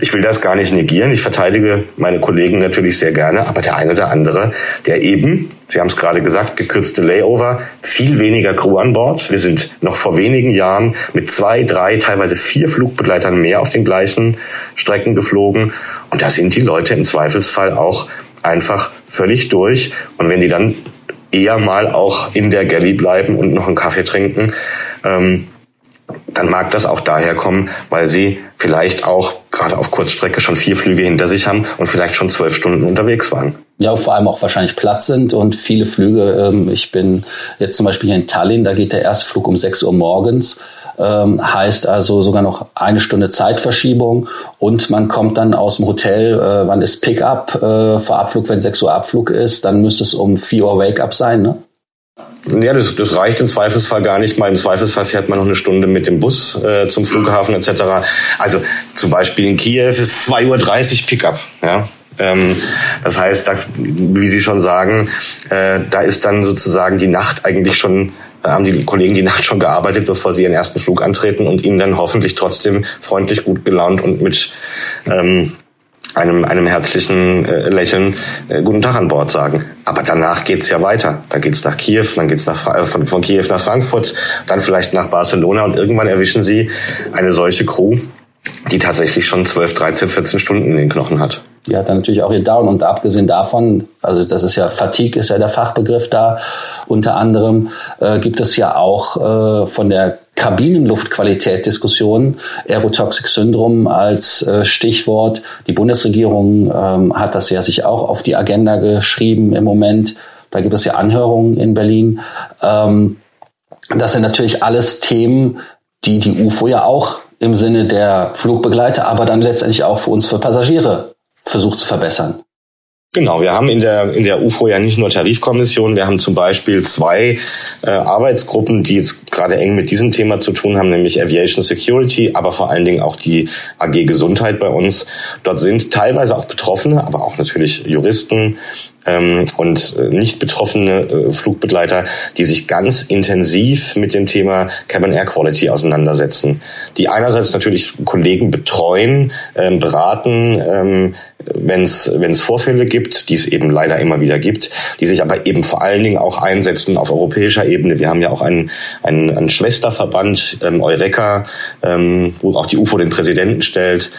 ich will das gar nicht negieren, ich verteidige meine Kollegen natürlich sehr gerne, aber der eine oder andere, der eben, Sie haben es gerade gesagt, gekürzte Layover, viel weniger Crew an Bord. Wir sind noch vor wenigen Jahren mit zwei, drei, teilweise vier Flugbegleitern mehr auf den gleichen Strecken geflogen. Und da sind die Leute im Zweifelsfall auch einfach völlig durch. Und wenn die dann eher mal auch in der Galley bleiben und noch einen Kaffee trinken, ähm, dann mag das auch daher kommen, weil sie vielleicht auch gerade auf Kurzstrecke schon vier Flüge hinter sich haben und vielleicht schon zwölf Stunden unterwegs waren. Ja, vor allem auch wahrscheinlich platt sind und viele Flüge. Ähm, ich bin jetzt zum Beispiel hier in Tallinn, da geht der erste Flug um 6 Uhr morgens. Ähm, heißt also sogar noch eine Stunde Zeitverschiebung und man kommt dann aus dem Hotel, äh, wann ist Pickup äh, vor Abflug, wenn 6 Uhr Abflug ist, dann müsste es um 4 Uhr Wake-up sein, ne? Ja, das, das reicht im Zweifelsfall gar nicht mal. Im Zweifelsfall fährt man noch eine Stunde mit dem Bus äh, zum Flughafen etc. Also zum Beispiel in Kiew ist 2.30 Uhr Pickup. Ja? Ähm, das heißt, da, wie Sie schon sagen, äh, da ist dann sozusagen die Nacht eigentlich schon äh, haben die Kollegen die Nacht schon gearbeitet, bevor sie ihren ersten Flug antreten und ihnen dann hoffentlich trotzdem freundlich, gut gelaunt und mit ähm, einem, einem herzlichen äh, Lächeln äh, guten Tag an Bord sagen. Aber danach geht's ja weiter. Dann geht's nach Kiew, dann geht's nach, äh, von, von Kiew nach Frankfurt, dann vielleicht nach Barcelona und irgendwann erwischen sie eine solche Crew, die tatsächlich schon 12, 13, 14 Stunden in den Knochen hat. Die hat dann natürlich auch ihr Down und abgesehen davon, also das ist ja Fatigue ist ja der Fachbegriff da, unter anderem äh, gibt es ja auch äh, von der Kabinenluftqualität Diskussion, Aerotoxic Syndrom als äh, Stichwort. Die Bundesregierung ähm, hat das ja sich auch auf die Agenda geschrieben im Moment. Da gibt es ja Anhörungen in Berlin. Ähm, das sind natürlich alles Themen, die die UFO ja auch im Sinne der Flugbegleiter, aber dann letztendlich auch für uns für Passagiere versucht zu verbessern. Genau, wir haben in der, in der UFO ja nicht nur Tarifkommissionen, wir haben zum Beispiel zwei äh, Arbeitsgruppen, die jetzt gerade eng mit diesem Thema zu tun haben, nämlich Aviation Security, aber vor allen Dingen auch die AG Gesundheit bei uns. Dort sind teilweise auch Betroffene, aber auch natürlich Juristen, ähm, und äh, nicht betroffene äh, Flugbegleiter, die sich ganz intensiv mit dem Thema Cabin Air Quality auseinandersetzen. Die einerseits natürlich Kollegen betreuen, ähm, beraten, ähm, wenn es Vorfälle gibt, die es eben leider immer wieder gibt, die sich aber eben vor allen Dingen auch einsetzen auf europäischer Ebene. Wir haben ja auch einen, einen, einen Schwesterverband, ähm, Eureka, ähm, wo auch die UFO den Präsidenten stellt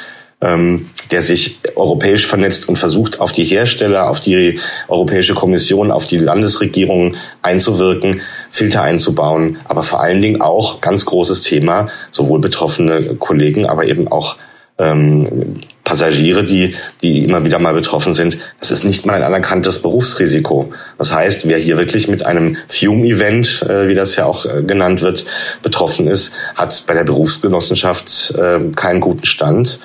ähm, der sich europäisch vernetzt und versucht, auf die Hersteller, auf die Europäische Kommission, auf die Landesregierungen einzuwirken, Filter einzubauen, aber vor allen Dingen auch ganz großes Thema, sowohl betroffene Kollegen, aber eben auch ähm, Passagiere, die, die immer wieder mal betroffen sind, das ist nicht mal ein anerkanntes Berufsrisiko. Das heißt, wer hier wirklich mit einem Fume-Event, äh, wie das ja auch äh, genannt wird, betroffen ist, hat bei der Berufsgenossenschaft äh, keinen guten Stand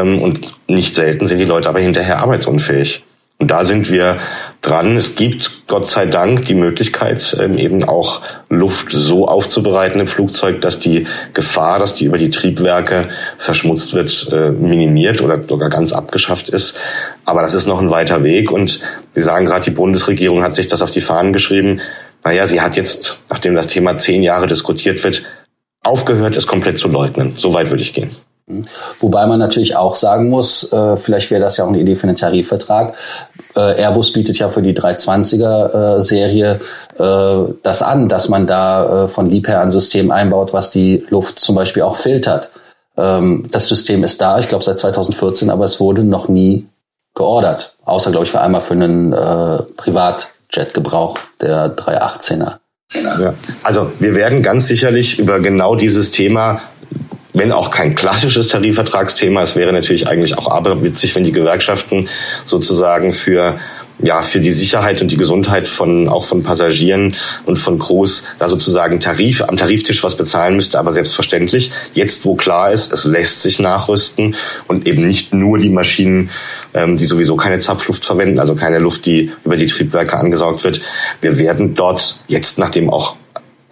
und nicht selten sind die Leute aber hinterher arbeitsunfähig. Und da sind wir dran. Es gibt Gott sei Dank die Möglichkeit, ähm, eben auch Luft so aufzubereiten im Flugzeug, dass die Gefahr, dass die über die Triebwerke verschmutzt wird, äh, minimiert oder sogar ganz abgeschafft ist. Aber das ist noch ein weiter Weg. Und wir sagen gerade, die Bundesregierung hat sich das auf die Fahnen geschrieben. Naja, sie hat jetzt, nachdem das Thema zehn Jahre diskutiert wird, aufgehört, es komplett zu leugnen. So weit würde ich gehen. Wobei man natürlich auch sagen muss, äh, vielleicht wäre das ja auch eine Idee für einen Tarifvertrag. Äh, Airbus bietet ja für die 320er äh, äh, das an, dass man da äh, von Liebherr ein System einbaut, was die Luft zum Beispiel auch filtert. Ähm, das System ist da, ich glaube seit 2014, aber es wurde noch nie geordert. Außer, glaube ich, für einmal für einen äh, Privatjet-Gebrauch der 318er. Ja. Also wir werden ganz sicherlich über genau dieses Thema wenn auch kein klassisches Tarifvertragsthema. Es wäre natürlich eigentlich auch aberwitzig, wenn die Gewerkschaften sozusagen für ja, für die Sicherheit und die Gesundheit von, auch von Passagieren und von Crews da sozusagen Tarif, am Tariftisch was bezahlen müsste, aber selbstverständlich, jetzt wo klar ist, es lässt sich nachrüsten und eben nicht nur die Maschinen, ähm, die sowieso keine Zapfluft verwenden, also keine Luft, die über die Triebwerke angesaugt wird. Wir werden dort jetzt, nachdem auch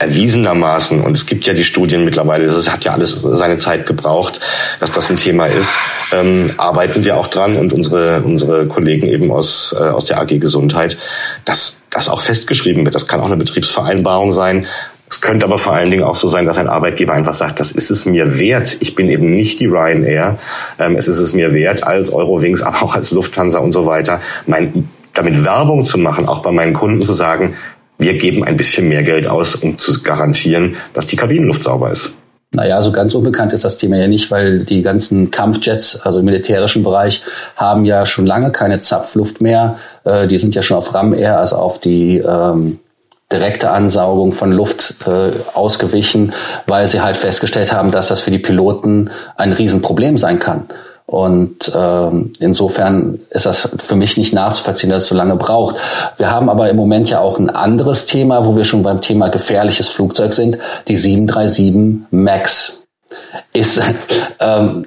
erwiesenermaßen, und es gibt ja die Studien mittlerweile, das hat ja alles seine Zeit gebraucht, dass das ein Thema ist, ähm, arbeiten wir auch dran und unsere, unsere Kollegen eben aus, äh, aus der AG Gesundheit, dass das auch festgeschrieben wird. Das kann auch eine Betriebsvereinbarung sein. Es könnte aber vor allen Dingen auch so sein, dass ein Arbeitgeber einfach sagt, das ist es mir wert. Ich bin eben nicht die Ryanair. Ähm, es ist es mir wert, als Eurowings, aber auch als Lufthansa und so weiter, mein, damit Werbung zu machen, auch bei meinen Kunden zu sagen, wir geben ein bisschen mehr Geld aus, um zu garantieren, dass die Kabinenluft sauber ist. Naja, so ganz unbekannt ist das Thema ja nicht, weil die ganzen Kampfjets, also im militärischen Bereich, haben ja schon lange keine Zapfluft mehr. Äh, die sind ja schon auf RAM Air, also auf die ähm, direkte Ansaugung von Luft äh, ausgewichen, weil sie halt festgestellt haben, dass das für die Piloten ein Riesenproblem sein kann. Und ähm, insofern ist das für mich nicht nachzuvollziehen, dass es so lange braucht. Wir haben aber im Moment ja auch ein anderes Thema, wo wir schon beim Thema gefährliches Flugzeug sind, die 737 MAX. Ist, ähm,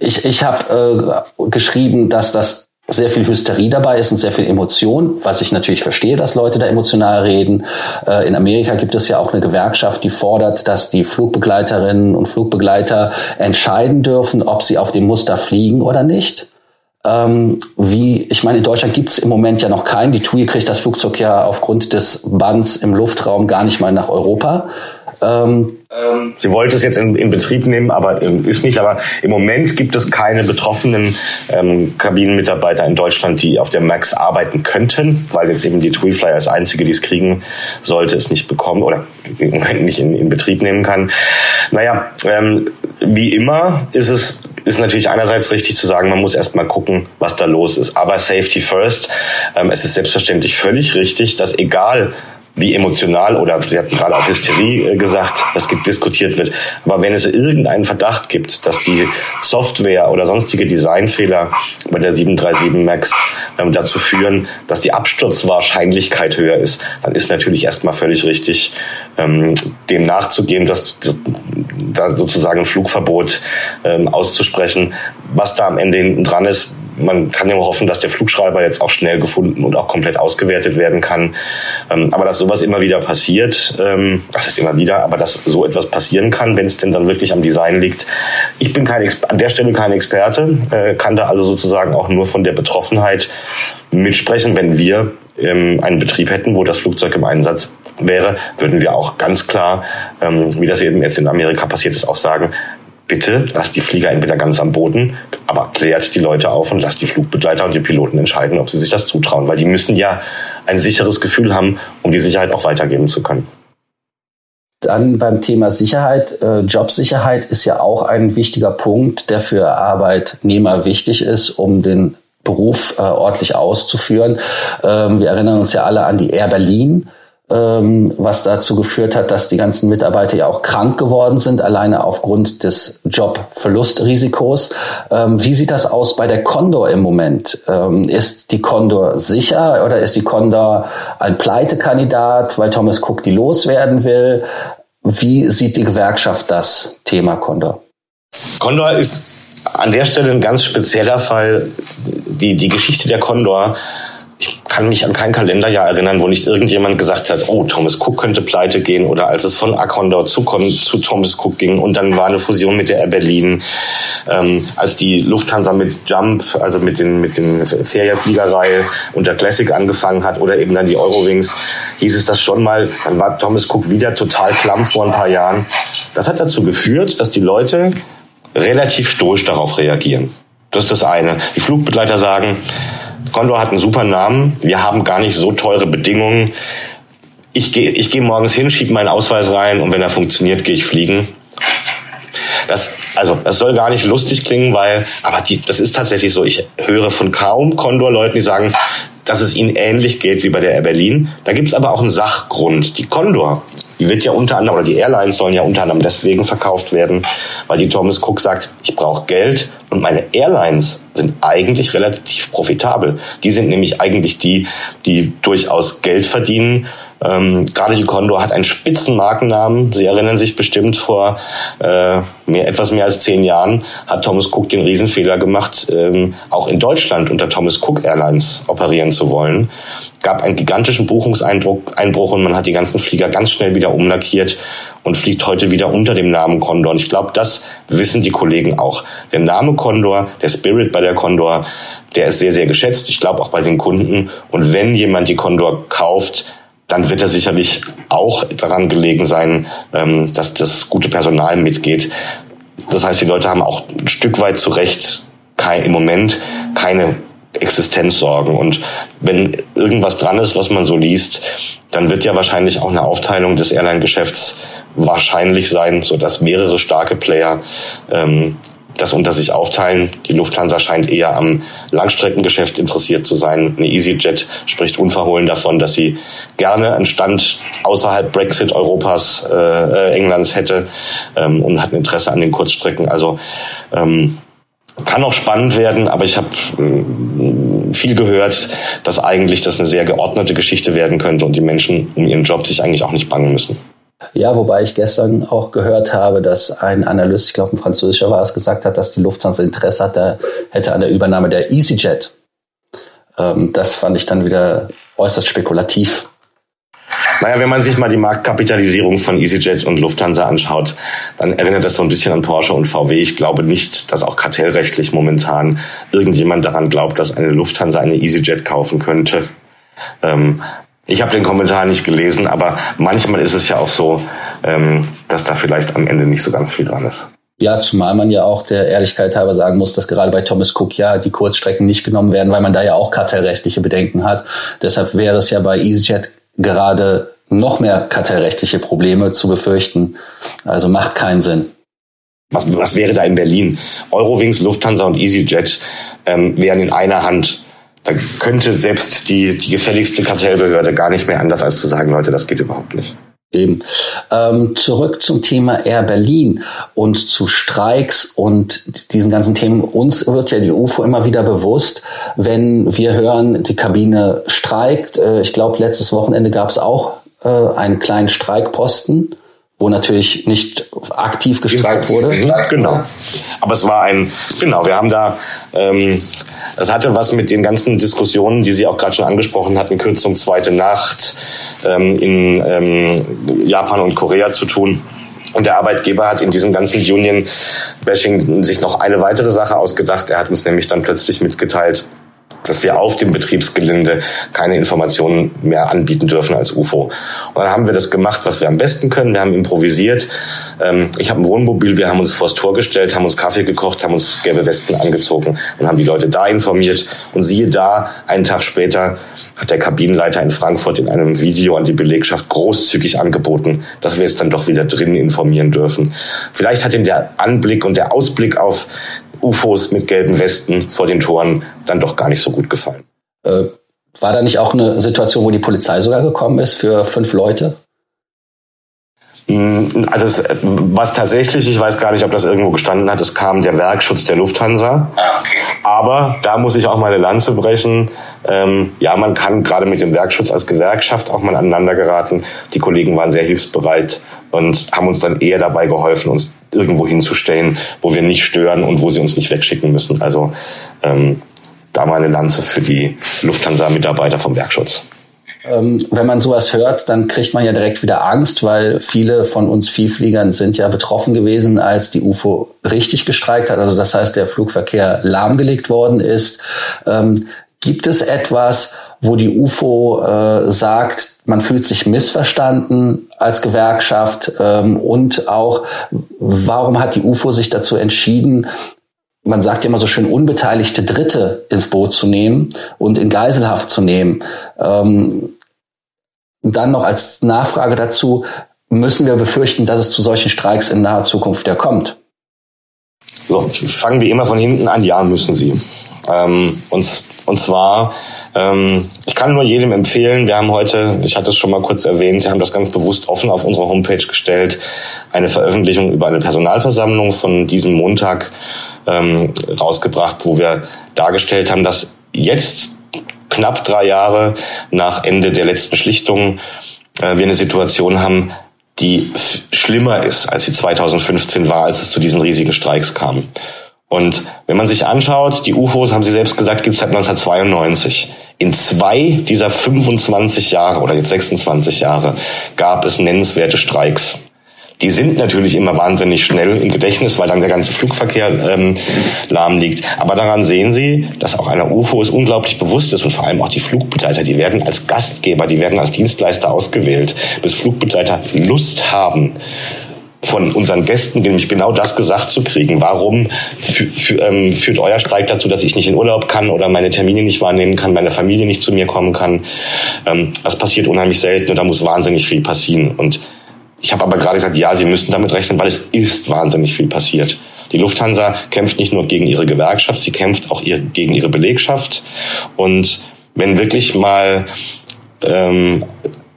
ich ich habe äh, geschrieben, dass das sehr viel Hysterie dabei ist und sehr viel Emotion, was ich natürlich verstehe, dass Leute da emotional reden. Äh, in Amerika gibt es ja auch eine Gewerkschaft, die fordert, dass die Flugbegleiterinnen und Flugbegleiter entscheiden dürfen, ob sie auf dem Muster fliegen oder nicht. Ähm, wie, ich meine, in Deutschland gibt es im Moment ja noch keinen. Die TUI kriegt das Flugzeug ja aufgrund des Bands im Luftraum gar nicht mal nach Europa. Ähm, Sie wollte es jetzt in, in Betrieb nehmen, aber ähm, ist nicht. Aber im Moment gibt es keine betroffenen ähm, Kabinenmitarbeiter in Deutschland, die auf der Max arbeiten könnten, weil jetzt eben die TuiFly als einzige, die es kriegen sollte, es nicht bekommen oder im Moment nicht in, in Betrieb nehmen kann. Naja, ähm, wie immer ist es ist natürlich einerseits richtig zu sagen, man muss erstmal gucken, was da los ist. Aber Safety first. Ähm, es ist selbstverständlich völlig richtig, dass egal wie emotional oder Sie hatten gerade auch Hysterie äh, gesagt, das diskutiert wird. Aber wenn es irgendeinen Verdacht gibt, dass die Software oder sonstige Designfehler bei der 737 MAX ähm, dazu führen, dass die Absturzwahrscheinlichkeit höher ist, dann ist natürlich erstmal völlig richtig, ähm, dem nachzugehen, dass, dass da sozusagen ein Flugverbot ähm, auszusprechen. Was da am Ende hinten dran ist, man kann ja hoffen, dass der Flugschreiber jetzt auch schnell gefunden und auch komplett ausgewertet werden kann. Ähm, aber dass sowas immer wieder passiert, ähm, das ist immer wieder, aber dass so etwas passieren kann, wenn es denn dann wirklich am Design liegt. Ich bin kein an der Stelle kein Experte, äh, kann da also sozusagen auch nur von der Betroffenheit mitsprechen. Wenn wir ähm, einen Betrieb hätten, wo das Flugzeug im Einsatz wäre, würden wir auch ganz klar, wie das eben jetzt in Amerika passiert ist, auch sagen, bitte lasst die Flieger entweder ganz am Boden, aber klärt die Leute auf und lasst die Flugbegleiter und die Piloten entscheiden, ob sie sich das zutrauen, weil die müssen ja ein sicheres Gefühl haben, um die Sicherheit auch weitergeben zu können. Dann beim Thema Sicherheit, äh, Jobsicherheit ist ja auch ein wichtiger Punkt, der für Arbeitnehmer wichtig ist, um den Beruf äh, ordentlich auszuführen. Ähm, wir erinnern uns ja alle an die Air Berlin was dazu geführt hat, dass die ganzen Mitarbeiter ja auch krank geworden sind, alleine aufgrund des Jobverlustrisikos. Ähm, wie sieht das aus bei der Condor im Moment? Ähm, ist die Condor sicher oder ist die Condor ein Pleitekandidat, weil Thomas Cook die loswerden will? Wie sieht die Gewerkschaft das Thema Condor? Condor ist an der Stelle ein ganz spezieller Fall. Die, die Geschichte der Condor ich kann mich an kein Kalenderjahr erinnern, wo nicht irgendjemand gesagt hat, oh, Thomas Cook könnte pleite gehen oder als es von Acondor zu, zu Thomas Cook ging und dann war eine Fusion mit der Air Berlin, ähm, als die Lufthansa mit Jump, also mit den, mit den Ferienfliegerei und der Classic angefangen hat oder eben dann die Eurowings, hieß es das schon mal, dann war Thomas Cook wieder total klamm vor ein paar Jahren. Das hat dazu geführt, dass die Leute relativ stoisch darauf reagieren. Das ist das eine. Die Flugbegleiter sagen, Condor hat einen super Namen. Wir haben gar nicht so teure Bedingungen. Ich gehe ich geh morgens hin, schiebe meinen Ausweis rein und wenn er funktioniert, gehe ich fliegen. Das, also, das soll gar nicht lustig klingen, weil, aber die, das ist tatsächlich so. Ich höre von kaum Condor-Leuten, die sagen, dass es ihnen ähnlich geht wie bei der Air Berlin. Da gibt's aber auch einen Sachgrund. Die Condor die wird ja unter anderem, oder die Airlines sollen ja unter anderem deswegen verkauft werden, weil die Thomas Cook sagt, ich brauche Geld und meine Airlines sind eigentlich relativ profitabel. Die sind nämlich eigentlich die, die durchaus Geld verdienen ähm, gerade die Condor hat einen Spitzenmarkennamen. Sie erinnern sich bestimmt vor äh, mehr, etwas mehr als zehn Jahren hat Thomas Cook den Riesenfehler gemacht, ähm, auch in Deutschland unter Thomas Cook Airlines operieren zu wollen. Gab einen gigantischen Buchungseinbruch Einbruch und man hat die ganzen Flieger ganz schnell wieder umlackiert und fliegt heute wieder unter dem Namen Condor. Und ich glaube, das wissen die Kollegen auch. Der Name Condor, der Spirit bei der Condor, der ist sehr, sehr geschätzt. Ich glaube auch bei den Kunden. Und wenn jemand die Condor kauft, dann wird er sicherlich auch daran gelegen sein, ähm, dass das gute Personal mitgeht. Das heißt, die Leute haben auch ein Stück weit zu Recht kein, im Moment keine Existenzsorgen. Und wenn irgendwas dran ist, was man so liest, dann wird ja wahrscheinlich auch eine Aufteilung des Airline-Geschäfts wahrscheinlich sein, so dass mehrere starke Player ähm, das unter sich aufteilen. Die Lufthansa scheint eher am Langstreckengeschäft interessiert zu sein. Eine EasyJet spricht unverhohlen davon, dass sie gerne einen Stand außerhalb Brexit Europas, äh, äh Englands hätte ähm, und hat ein Interesse an den Kurzstrecken. Also ähm, kann auch spannend werden, aber ich habe äh, viel gehört, dass eigentlich das eine sehr geordnete Geschichte werden könnte und die Menschen um ihren Job sich eigentlich auch nicht bangen müssen. Ja, wobei ich gestern auch gehört habe, dass ein Analyst, ich glaube ein französischer war es, gesagt hat, dass die Lufthansa Interesse hatte, hätte an der Übernahme der EasyJet. Ähm, das fand ich dann wieder äußerst spekulativ. Naja, wenn man sich mal die Marktkapitalisierung von EasyJet und Lufthansa anschaut, dann erinnert das so ein bisschen an Porsche und VW. Ich glaube nicht, dass auch kartellrechtlich momentan irgendjemand daran glaubt, dass eine Lufthansa eine EasyJet kaufen könnte. Ähm, ich habe den Kommentar nicht gelesen, aber manchmal ist es ja auch so, ähm, dass da vielleicht am Ende nicht so ganz viel dran ist. Ja, zumal man ja auch der Ehrlichkeit halber sagen muss, dass gerade bei Thomas Cook ja die Kurzstrecken nicht genommen werden, weil man da ja auch kartellrechtliche Bedenken hat. Deshalb wäre es ja bei EasyJet gerade noch mehr kartellrechtliche Probleme zu befürchten. Also macht keinen Sinn. Was, was wäre da in Berlin? Eurowings, Lufthansa und EasyJet ähm, wären in einer Hand da könnte selbst die, die gefälligste Kartellbehörde gar nicht mehr anders als zu sagen, Leute, das geht überhaupt nicht. Eben. Ähm, zurück zum Thema Air Berlin und zu Streiks und diesen ganzen Themen. Uns wird ja die UFO immer wieder bewusst, wenn wir hören, die Kabine streikt. Äh, ich glaube, letztes Wochenende gab es auch äh, einen kleinen Streikposten wo natürlich nicht aktiv gestreikt wurde. Mhm, genau. Aber es war ein, genau, wir haben da ähm, das hatte was mit den ganzen Diskussionen, die Sie auch gerade schon angesprochen hatten, Kürzung zweite Nacht ähm, in ähm, Japan und Korea zu tun. Und der Arbeitgeber hat in diesem ganzen Union-Bashing sich noch eine weitere Sache ausgedacht. Er hat uns nämlich dann plötzlich mitgeteilt, dass wir auf dem Betriebsgelände keine Informationen mehr anbieten dürfen als UFO. Und dann haben wir das gemacht, was wir am besten können. Wir haben improvisiert. Ähm, ich habe ein Wohnmobil, wir haben uns vors Tor gestellt, haben uns Kaffee gekocht, haben uns gelbe Westen angezogen und haben die Leute da informiert. Und siehe da, einen Tag später hat der Kabinenleiter in Frankfurt in einem Video an die Belegschaft großzügig angeboten, dass wir es dann doch wieder drinnen informieren dürfen. Vielleicht hat ihm der Anblick und der Ausblick auf UFOs mit gelben Westen vor den Toren dann doch gar nicht so gut gefallen. Äh, war da nicht auch eine Situation, wo die Polizei sogar gekommen ist für fünf Leute? Mm, also es, was tatsächlich, ich weiß gar nicht, ob das irgendwo gestanden hat, es kam der Werkschutz der Lufthansa. Ah, okay. Aber da muss ich auch mal eine Lanze brechen. Ähm, ja, man kann gerade mit dem Werkschutz als Gewerkschaft auch mal aneinander geraten. Die Kollegen waren sehr hilfsbereit und haben uns dann eher dabei geholfen, uns irgendwo hinzustellen, wo wir nicht stören und wo sie uns nicht wegschicken müssen. Also ähm, da mal eine Lanze für die Lufthansa-Mitarbeiter vom Werkschutz. Ähm, wenn man sowas hört, dann kriegt man ja direkt wieder Angst, weil viele von uns Vielfliegern sind ja betroffen gewesen, als die UFO richtig gestreikt hat. Also das heißt, der Flugverkehr lahmgelegt worden ist. Ähm, gibt es etwas, wo die UFO äh, sagt, man fühlt sich missverstanden als Gewerkschaft ähm, und auch, warum hat die UFO sich dazu entschieden, man sagt ja immer so schön, unbeteiligte Dritte ins Boot zu nehmen und in Geiselhaft zu nehmen. Ähm, dann noch als Nachfrage dazu, müssen wir befürchten, dass es zu solchen Streiks in naher Zukunft ja kommt? So, fangen wir immer von hinten an. Ja, müssen sie. Ähm, und, und zwar, ähm, ich kann nur jedem empfehlen, wir haben heute, ich hatte es schon mal kurz erwähnt, wir haben das ganz bewusst offen auf unsere Homepage gestellt, eine Veröffentlichung über eine Personalversammlung von diesem Montag ähm, rausgebracht, wo wir dargestellt haben, dass jetzt knapp drei Jahre nach Ende der letzten Schlichtung äh, wir eine Situation haben, die schlimmer ist, als sie 2015 war, als es zu diesen riesigen Streiks kam. Und wenn man sich anschaut, die UFOs, haben Sie selbst gesagt, gibt es seit 1992. In zwei dieser 25 Jahre oder jetzt 26 Jahre gab es nennenswerte Streiks. Die sind natürlich immer wahnsinnig schnell im Gedächtnis, weil dann der ganze Flugverkehr ähm, lahm liegt. Aber daran sehen Sie, dass auch einer UFO es unglaublich bewusst ist und vor allem auch die Flugbegleiter, die werden als Gastgeber, die werden als Dienstleister ausgewählt, bis Flugbegleiter Lust haben, von unseren Gästen nämlich genau das gesagt zu kriegen. Warum ähm, führt euer Streik dazu, dass ich nicht in Urlaub kann oder meine Termine nicht wahrnehmen kann, meine Familie nicht zu mir kommen kann? Ähm, das passiert unheimlich selten und da muss wahnsinnig viel passieren. Und ich habe aber gerade gesagt, ja, Sie müssten damit rechnen, weil es ist wahnsinnig viel passiert. Die Lufthansa kämpft nicht nur gegen ihre Gewerkschaft, sie kämpft auch ihre, gegen ihre Belegschaft. Und wenn wirklich mal ähm,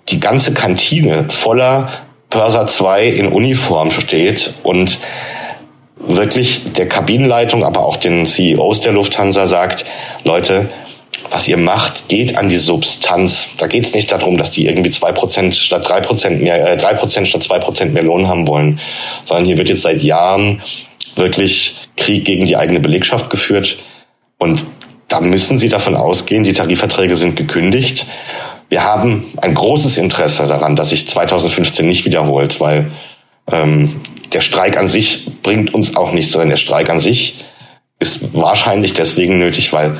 die ganze Kantine voller Pörser 2 in Uniform steht und wirklich der Kabinenleitung, aber auch den CEOs der Lufthansa sagt, Leute, was ihr macht, geht an die Substanz. Da geht es nicht darum, dass die irgendwie zwei Prozent statt drei Prozent mehr, äh, drei Prozent statt zwei Prozent mehr Lohn haben wollen, sondern hier wird jetzt seit Jahren wirklich Krieg gegen die eigene Belegschaft geführt. Und da müssen Sie davon ausgehen, die Tarifverträge sind gekündigt. Wir haben ein großes Interesse daran, dass sich 2015 nicht wiederholt, weil ähm, der Streik an sich bringt uns auch nichts, sondern der Streik an sich ist wahrscheinlich deswegen nötig, weil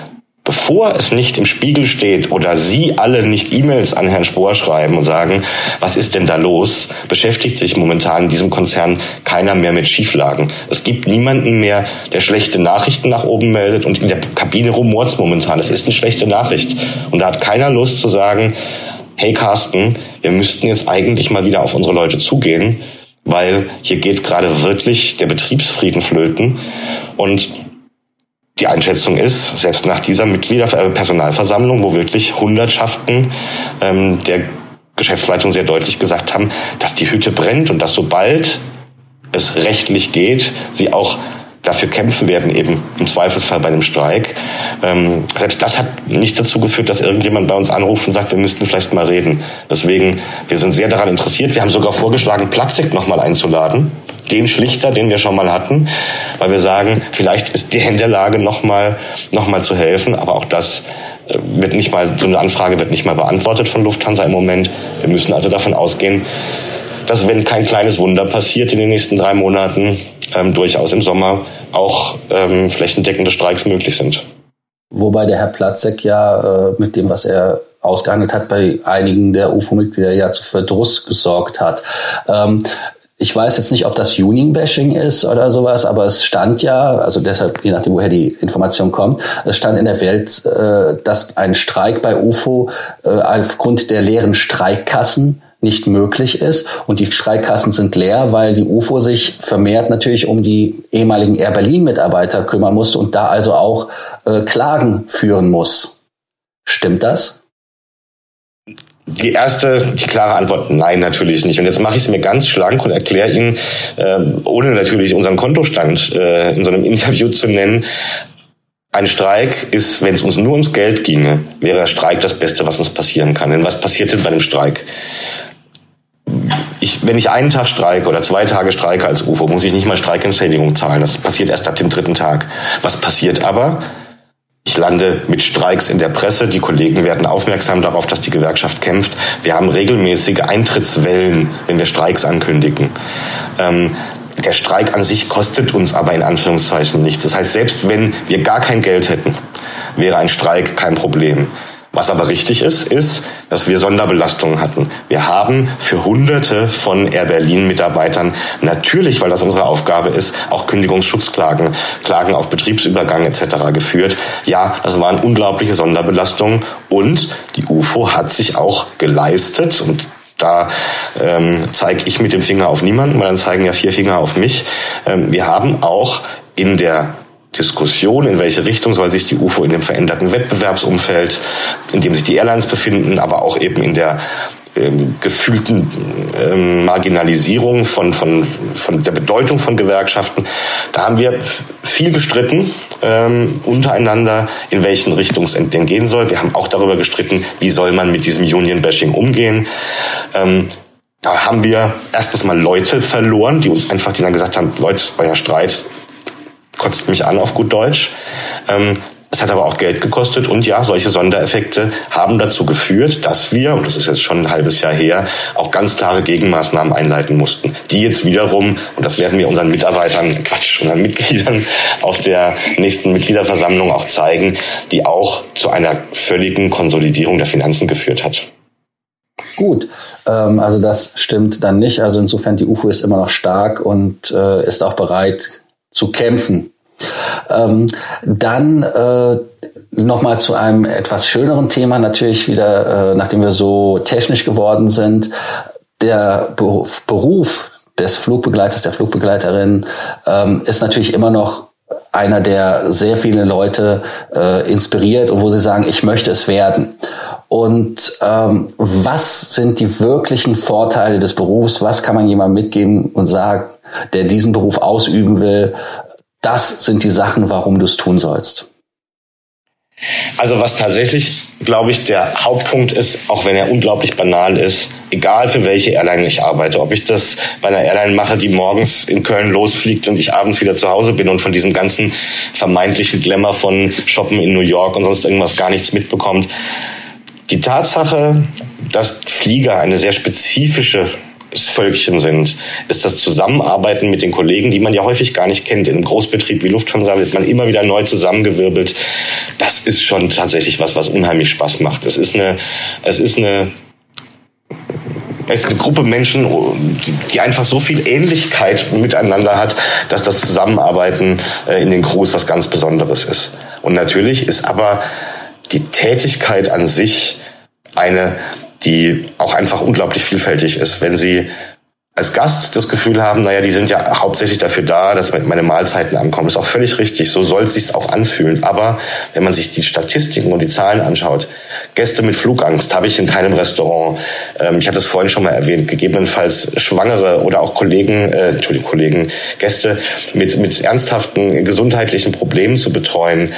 bevor es nicht im Spiegel steht oder Sie alle nicht E-Mails an Herrn Spohr schreiben und sagen, was ist denn da los, beschäftigt sich momentan in diesem Konzern keiner mehr mit Schieflagen. Es gibt niemanden mehr, der schlechte Nachrichten nach oben meldet und in der Kabine rumort's momentan. Es ist eine schlechte Nachricht. Und da hat keiner Lust zu sagen, hey Carsten, wir müssten jetzt eigentlich mal wieder auf unsere Leute zugehen, weil hier geht gerade wirklich der Betriebsfrieden flöten. Und die Einschätzung ist, selbst nach dieser Mitgliederpersonalversammlung, wo wirklich Hundertschaften ähm, der Geschäftsleitung sehr deutlich gesagt haben, dass die Hütte brennt und dass sobald es rechtlich geht, sie auch dafür kämpfen werden, eben im Zweifelsfall bei einem Streik. Ähm, selbst das hat nicht dazu geführt, dass irgendjemand bei uns anruft und sagt, wir müssten vielleicht mal reden. Deswegen, wir sind sehr daran interessiert. Wir haben sogar vorgeschlagen, Platzek nochmal einzuladen den Schlichter, den wir schon mal hatten, weil wir sagen, vielleicht ist der in der Lage, nochmal noch mal zu helfen, aber auch das äh, wird nicht mal, so eine Anfrage wird nicht mal beantwortet von Lufthansa im Moment. Wir müssen also davon ausgehen, dass wenn kein kleines Wunder passiert in den nächsten drei Monaten, ähm, durchaus im Sommer auch ähm, flächendeckende Streiks möglich sind. Wobei der Herr Platzek ja äh, mit dem, was er ausgehandelt hat, bei einigen der UFO-Mitglieder ja zu Verdruss gesorgt hat. Ähm, ich weiß jetzt nicht, ob das Union-Bashing ist oder sowas, aber es stand ja, also deshalb, je nachdem, woher die Information kommt, es stand in der Welt, äh, dass ein Streik bei UFO äh, aufgrund der leeren Streikkassen nicht möglich ist. Und die Streikkassen sind leer, weil die UFO sich vermehrt natürlich um die ehemaligen Air Berlin-Mitarbeiter kümmern musste und da also auch äh, Klagen führen muss. Stimmt das? Die erste, die klare Antwort, nein, natürlich nicht. Und jetzt mache ich es mir ganz schlank und erkläre Ihnen, äh, ohne natürlich unseren Kontostand äh, in so einem Interview zu nennen, ein Streik ist, wenn es uns nur ums Geld ginge, wäre der Streik das Beste, was uns passieren kann. Denn was passiert denn bei einem Streik? Ich, wenn ich einen Tag streike oder zwei Tage streike als UFO, muss ich nicht mal Streikentschädigung zahlen. Das passiert erst ab dem dritten Tag. Was passiert aber? Ich lande mit Streiks in der Presse. Die Kollegen werden aufmerksam darauf, dass die Gewerkschaft kämpft. Wir haben regelmäßige Eintrittswellen, wenn wir Streiks ankündigen. Ähm, der Streik an sich kostet uns aber in Anführungszeichen nichts. Das heißt, selbst wenn wir gar kein Geld hätten, wäre ein Streik kein Problem. Was aber richtig ist, ist, dass wir Sonderbelastungen hatten. Wir haben für Hunderte von Air Berlin Mitarbeitern natürlich, weil das unsere Aufgabe ist, auch Kündigungsschutzklagen, Klagen auf Betriebsübergang etc. geführt. Ja, das waren unglaubliche Sonderbelastungen und die UFO hat sich auch geleistet und da ähm, zeige ich mit dem Finger auf niemanden, weil dann zeigen ja vier Finger auf mich. Ähm, wir haben auch in der Diskussion, in welche Richtung soll sich die UFO in dem veränderten Wettbewerbsumfeld, in dem sich die Airlines befinden, aber auch eben in der ähm, gefühlten ähm, Marginalisierung von, von, von der Bedeutung von Gewerkschaften. Da haben wir viel gestritten ähm, untereinander, in welchen Richtungen es denn gehen soll. Wir haben auch darüber gestritten, wie soll man mit diesem Union-Bashing umgehen. Ähm, da haben wir erstes Mal Leute verloren, die uns einfach, die dann gesagt haben, Leute, euer Streit kotzt mich an auf gut Deutsch. Ähm, Das hat aber auch Geld gekostet und ja, solche Sondereffekte haben dazu geführt, dass wir, und das ist jetzt schon ein halbes Jahr her, auch ganz klare Gegenmaßnahmen einleiten mussten, die jetzt wiederum, und das werden wir unseren Mitarbeitern, Quatsch, unseren Mitgliedern auf der nächsten Mitgliederversammlung auch zeigen, die auch zu einer völligen Konsolidierung der Finanzen geführt hat. Gut, ähm, also das stimmt dann nicht. Also insofern die UFO ist immer noch stark und äh, ist auch bereit zu kämpfen. Ähm, dann äh, nochmal zu einem etwas schöneren Thema, natürlich wieder, äh, nachdem wir so technisch geworden sind. Der Beruf des Flugbegleiters, der Flugbegleiterin ähm, ist natürlich immer noch einer, der sehr viele Leute äh, inspiriert und wo sie sagen, ich möchte es werden. Und ähm, was sind die wirklichen Vorteile des Berufs? Was kann man jemandem mitgeben und sagen, der diesen Beruf ausüben will? Das sind die Sachen, warum du es tun sollst. Also was tatsächlich, glaube ich, der Hauptpunkt ist, auch wenn er unglaublich banal ist, egal für welche Airline ich arbeite, ob ich das bei einer Airline mache, die morgens in Köln losfliegt und ich abends wieder zu Hause bin und von diesem ganzen vermeintlichen Glamour von Shoppen in New York und sonst irgendwas gar nichts mitbekommt. Die Tatsache, dass Flieger eine sehr spezifische Völkchen sind, ist das Zusammenarbeiten mit den Kollegen, die man ja häufig gar nicht kennt. In einem Großbetrieb wie Lufthansa wird man immer wieder neu zusammengewirbelt. Das ist schon tatsächlich was, was unheimlich Spaß macht. Es ist eine, es ist eine, es ist eine Gruppe Menschen, die einfach so viel Ähnlichkeit miteinander hat, dass das Zusammenarbeiten äh, in den Crews was ganz Besonderes ist. Und natürlich ist aber die Tätigkeit an sich eine die auch einfach unglaublich vielfältig ist. Wenn Sie als Gast das Gefühl haben, naja, die sind ja hauptsächlich dafür da, dass meine Mahlzeiten ankommen. ist auch völlig richtig. So soll es sich auch anfühlen. Aber wenn man sich die Statistiken und die Zahlen anschaut, Gäste mit Flugangst habe ich in keinem Restaurant. Ähm, ich hatte es vorhin schon mal erwähnt, gegebenenfalls Schwangere oder auch Kollegen, äh, Entschuldigung, Kollegen, Gäste mit, mit ernsthaften gesundheitlichen Problemen zu betreuen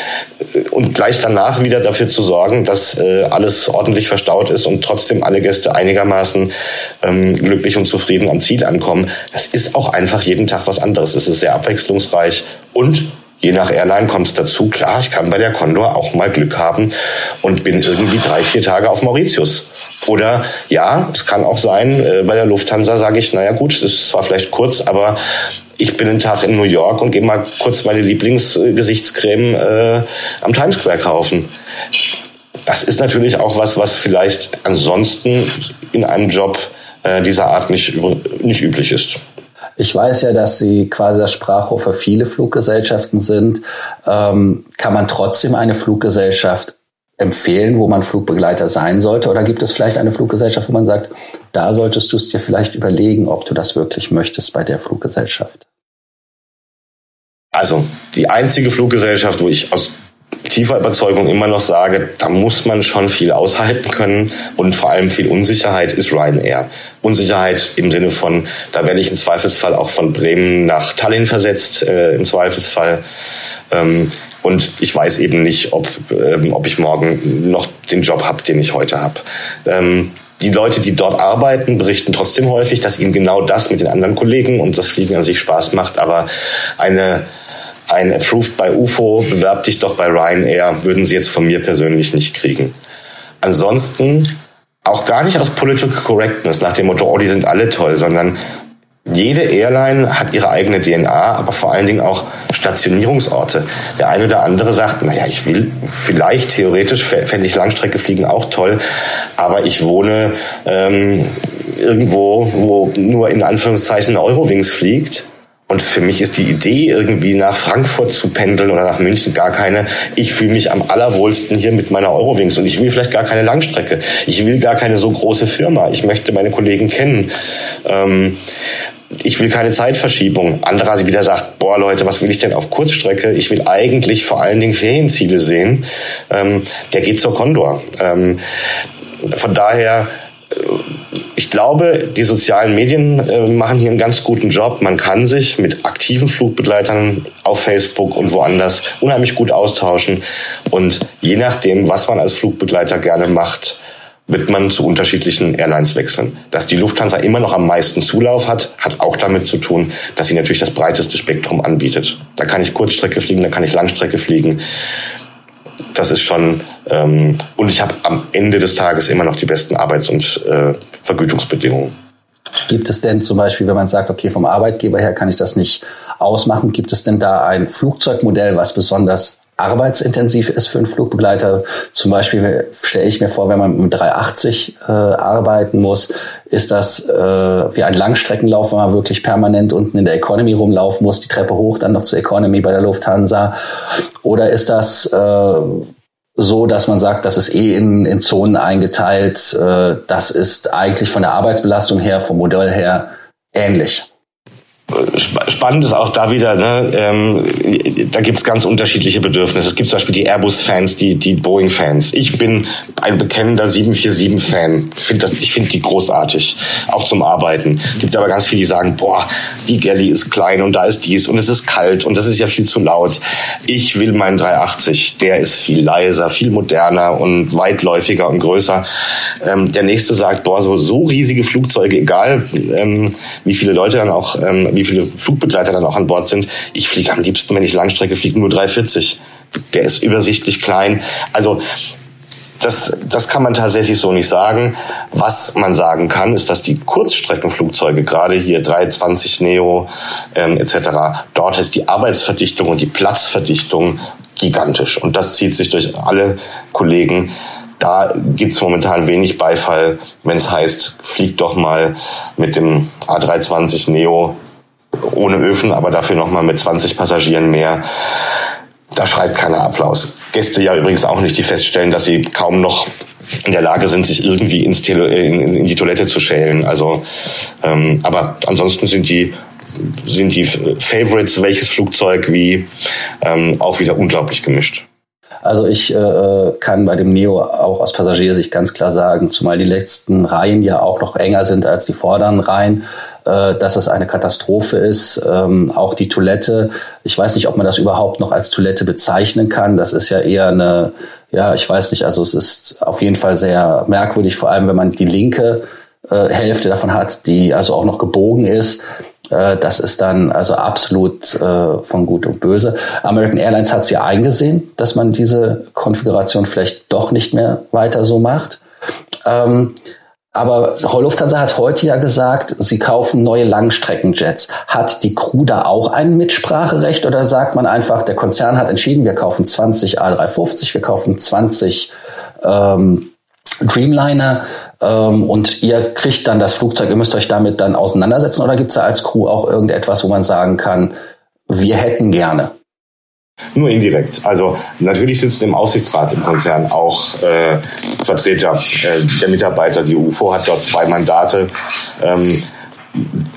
und gleich danach wieder dafür zu sorgen, dass äh, alles ordentlich verstaut ist und trotzdem alle Gäste einigermaßen ähm, glücklich und zufrieden am Ziel ankommen. Das ist auch einfach jeden Tag was anderes. Es ist sehr abwechslungsreich und Je nach Airline kommt es dazu, klar, ich kann bei der Condor auch mal Glück haben und bin irgendwie drei, vier Tage auf Mauritius. Oder ja, es kann auch sein, äh, bei der Lufthansa sage ich, naja gut, es ist zwar vielleicht kurz, aber ich bin einen Tag in New York und gehe mal kurz meine Lieblingsgesichtscreme äh, am Times Square kaufen. Das ist natürlich auch was, was vielleicht ansonsten in einem Job äh, dieser Art nicht, nicht üblich ist. Ich weiß ja, dass Sie quasi das Sprachrohr für viele Fluggesellschaften sind. Ähm, kann man trotzdem eine Fluggesellschaft empfehlen, wo man Flugbegleiter sein sollte? Oder gibt es vielleicht eine Fluggesellschaft, wo man sagt, da solltest du es dir vielleicht überlegen, ob du das wirklich möchtest bei der Fluggesellschaft? Also die einzige Fluggesellschaft, wo ich aus tiefer Überzeugung immer noch sage, da muss man schon viel aushalten können und vor allem viel Unsicherheit ist Ryanair. Unsicherheit im Sinne von, da werde ich im Zweifelsfall auch von Bremen nach Tallinn versetzt, äh, im Zweifelsfall. Ähm, und ich weiß eben nicht, ob, ähm, ob ich morgen noch den Job habe, den ich heute habe. Ähm, die Leute, die dort arbeiten, berichten trotzdem häufig, dass ihnen genau das mit den anderen Kollegen und das Fliegen an sich Spaß macht, aber eine ein Approved bei UFO, bewerb dich doch bei Ryanair, würden sie jetzt von mir persönlich nicht kriegen. Ansonsten auch gar nicht aus Political Correctness nach dem Motto, oh, die sind alle toll, sondern jede Airline hat ihre eigene DNA, aber vor allen Dingen auch Stationierungsorte. Der eine oder andere sagt, naja, ich will vielleicht theoretisch fände ich Langstrecke fliegen auch toll, aber ich wohne ähm, irgendwo, wo nur in Anführungszeichen Eurowings fliegt und für mich ist die Idee, irgendwie nach Frankfurt zu pendeln oder nach München gar keine. Ich fühle mich am allerwohlsten hier mit meiner Eurowings und ich will vielleicht gar keine Langstrecke. Ich will gar keine so große Firma. Ich möchte meine Kollegen kennen. Ähm, ich will keine Zeitverschiebung. Anderer wieder sagt, boah Leute, was will ich denn auf Kurzstrecke? Ich will eigentlich vor allen Dingen Ferienziele sehen. Ähm, der geht zur Condor. Ähm, von daher ich glaube, die sozialen Medien äh, machen hier einen ganz guten Job. Man kann sich mit aktiven Flugbegleitern auf Facebook und woanders unheimlich gut austauschen. Und je nachdem, was man als Flugbegleiter gerne macht, wird man zu unterschiedlichen Airlines wechseln. Dass die Lufthansa immer noch am meisten Zulauf hat, hat auch damit zu tun, dass sie natürlich das breiteste Spektrum anbietet. Da kann ich Kurzstrecke fliegen, da kann ich Langstrecke fliegen. das ist schon, ähm, und ich habe am Ende des Tages immer noch die besten Arbeits- und äh, Vergütungsbedingungen. Gibt es denn zum Beispiel, wenn man sagt, okay, vom Arbeitgeber her kann ich das nicht ausmachen, gibt es denn da ein Flugzeugmodell, was besonders arbeitsintensiv ist für einen Flugbegleiter. Zum Beispiel stelle ich mir vor, wenn man mit 380 äh, arbeiten muss, ist das äh, wie ein Langstreckenlauf, wenn man wirklich permanent unten in der Economy rumlaufen muss, die Treppe hoch, dann noch zur Economy bei der Lufthansa. Oder ist das äh, so, dass man sagt, das ist eh in, in Zonen eingeteilt, äh, das ist eigentlich von der Arbeitsbelastung her, vom Modell her ähnlich? Spannend ist auch da wieder, ne, ähm, da gibt's ganz unterschiedliche Bedürfnisse. Es gibt zum Beispiel die Airbus-Fans, die, die Boeing-Fans. Ich bin ein bekennender 747-Fan. Ich finde ich finde die großartig, auch zum Arbeiten. Es gibt aber ganz viele, die sagen, boah, die Galley ist klein und da ist dies und es ist kalt und das ist ja viel zu laut. Ich will meinen 380, der ist viel leiser, viel moderner und weitläufiger und größer. Ähm, der nächste sagt, boah, so, so riesige Flugzeuge, egal ähm, wie viele Leute dann auch ähm, wie viele Flugbegleiter dann auch an Bord sind. Ich fliege am liebsten, wenn ich Langstrecke fliege, nur 340. Der ist übersichtlich klein. Also das, das kann man tatsächlich so nicht sagen. Was man sagen kann, ist, dass die Kurzstreckenflugzeuge, gerade hier 320 Neo ähm, etc., dort ist die Arbeitsverdichtung und die Platzverdichtung gigantisch. Und das zieht sich durch alle Kollegen. Da gibt's momentan wenig Beifall, wenn es heißt, fliegt doch mal mit dem A320 Neo ohne Öfen, aber dafür nochmal mit 20 Passagieren mehr. Da schreit keiner Applaus. Gäste ja übrigens auch nicht, die feststellen, dass sie kaum noch in der Lage sind, sich irgendwie ins Tele in, in die Toilette zu schälen. Also, ähm, aber ansonsten sind die sind die Favorites, welches Flugzeug wie, ähm, auch wieder unglaublich gemischt. Also ich äh, kann bei dem Neo auch aus Passagiersicht ganz klar sagen, zumal die letzten Reihen ja auch noch enger sind als die vorderen Reihen, äh, dass es eine Katastrophe ist. Ähm, auch die Toilette, ich weiß nicht, ob man das überhaupt noch als Toilette bezeichnen kann. Das ist ja eher eine, ja, ich weiß nicht, also es ist auf jeden Fall sehr merkwürdig, vor allem wenn man die linke äh, Hälfte davon hat, die also auch noch gebogen ist. Äh, das ist dann also absolut äh, von Gut und Böse. American Airlines hat es ja eingesehen, dass man diese Konfiguration vielleicht doch nicht mehr weiter so macht. Ähm, aber Lufthansa hat heute ja gesagt, sie kaufen neue Langstreckenjets. Hat die Crew da auch ein Mitspracherecht oder sagt man einfach, der Konzern hat entschieden, wir kaufen 20 A350, wir kaufen 20 ähm, Dreamliner ähm, und ihr kriegt dann das Flugzeug, ihr müsst euch damit dann auseinandersetzen oder gibt es da als Crew auch irgendetwas, wo man sagen kann, wir hätten gerne? Nur indirekt. Also natürlich sitzen im Aussichtsrat im Konzern auch äh, Vertreter äh, der Mitarbeiter. Die UFO hat dort zwei Mandate, ähm,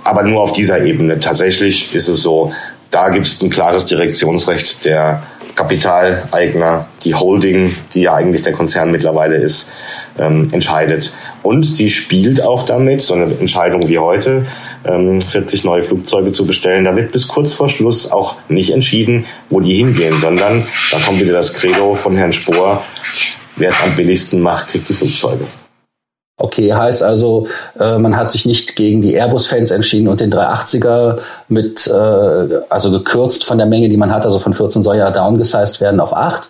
aber nur auf dieser Ebene. Tatsächlich ist es so, da gibt es ein klares Direktionsrecht der Kapitaleigner, die Holding, die ja eigentlich der Konzern mittlerweile ist, ähm, entscheidet. Und sie spielt auch damit, so eine Entscheidung wie heute, ähm, 40 neue Flugzeuge zu bestellen. Da wird bis kurz vor Schluss auch nicht entschieden, wo die hingehen, sondern da kommt wieder das Credo von Herrn Spohr, wer es am billigsten macht, kriegt die Flugzeuge. Okay, heißt also, äh, man hat sich nicht gegen die Airbus-Fans entschieden und den 380er mit, äh, also gekürzt von der Menge, die man hat, also von 14 soll ja downgesized werden auf 8.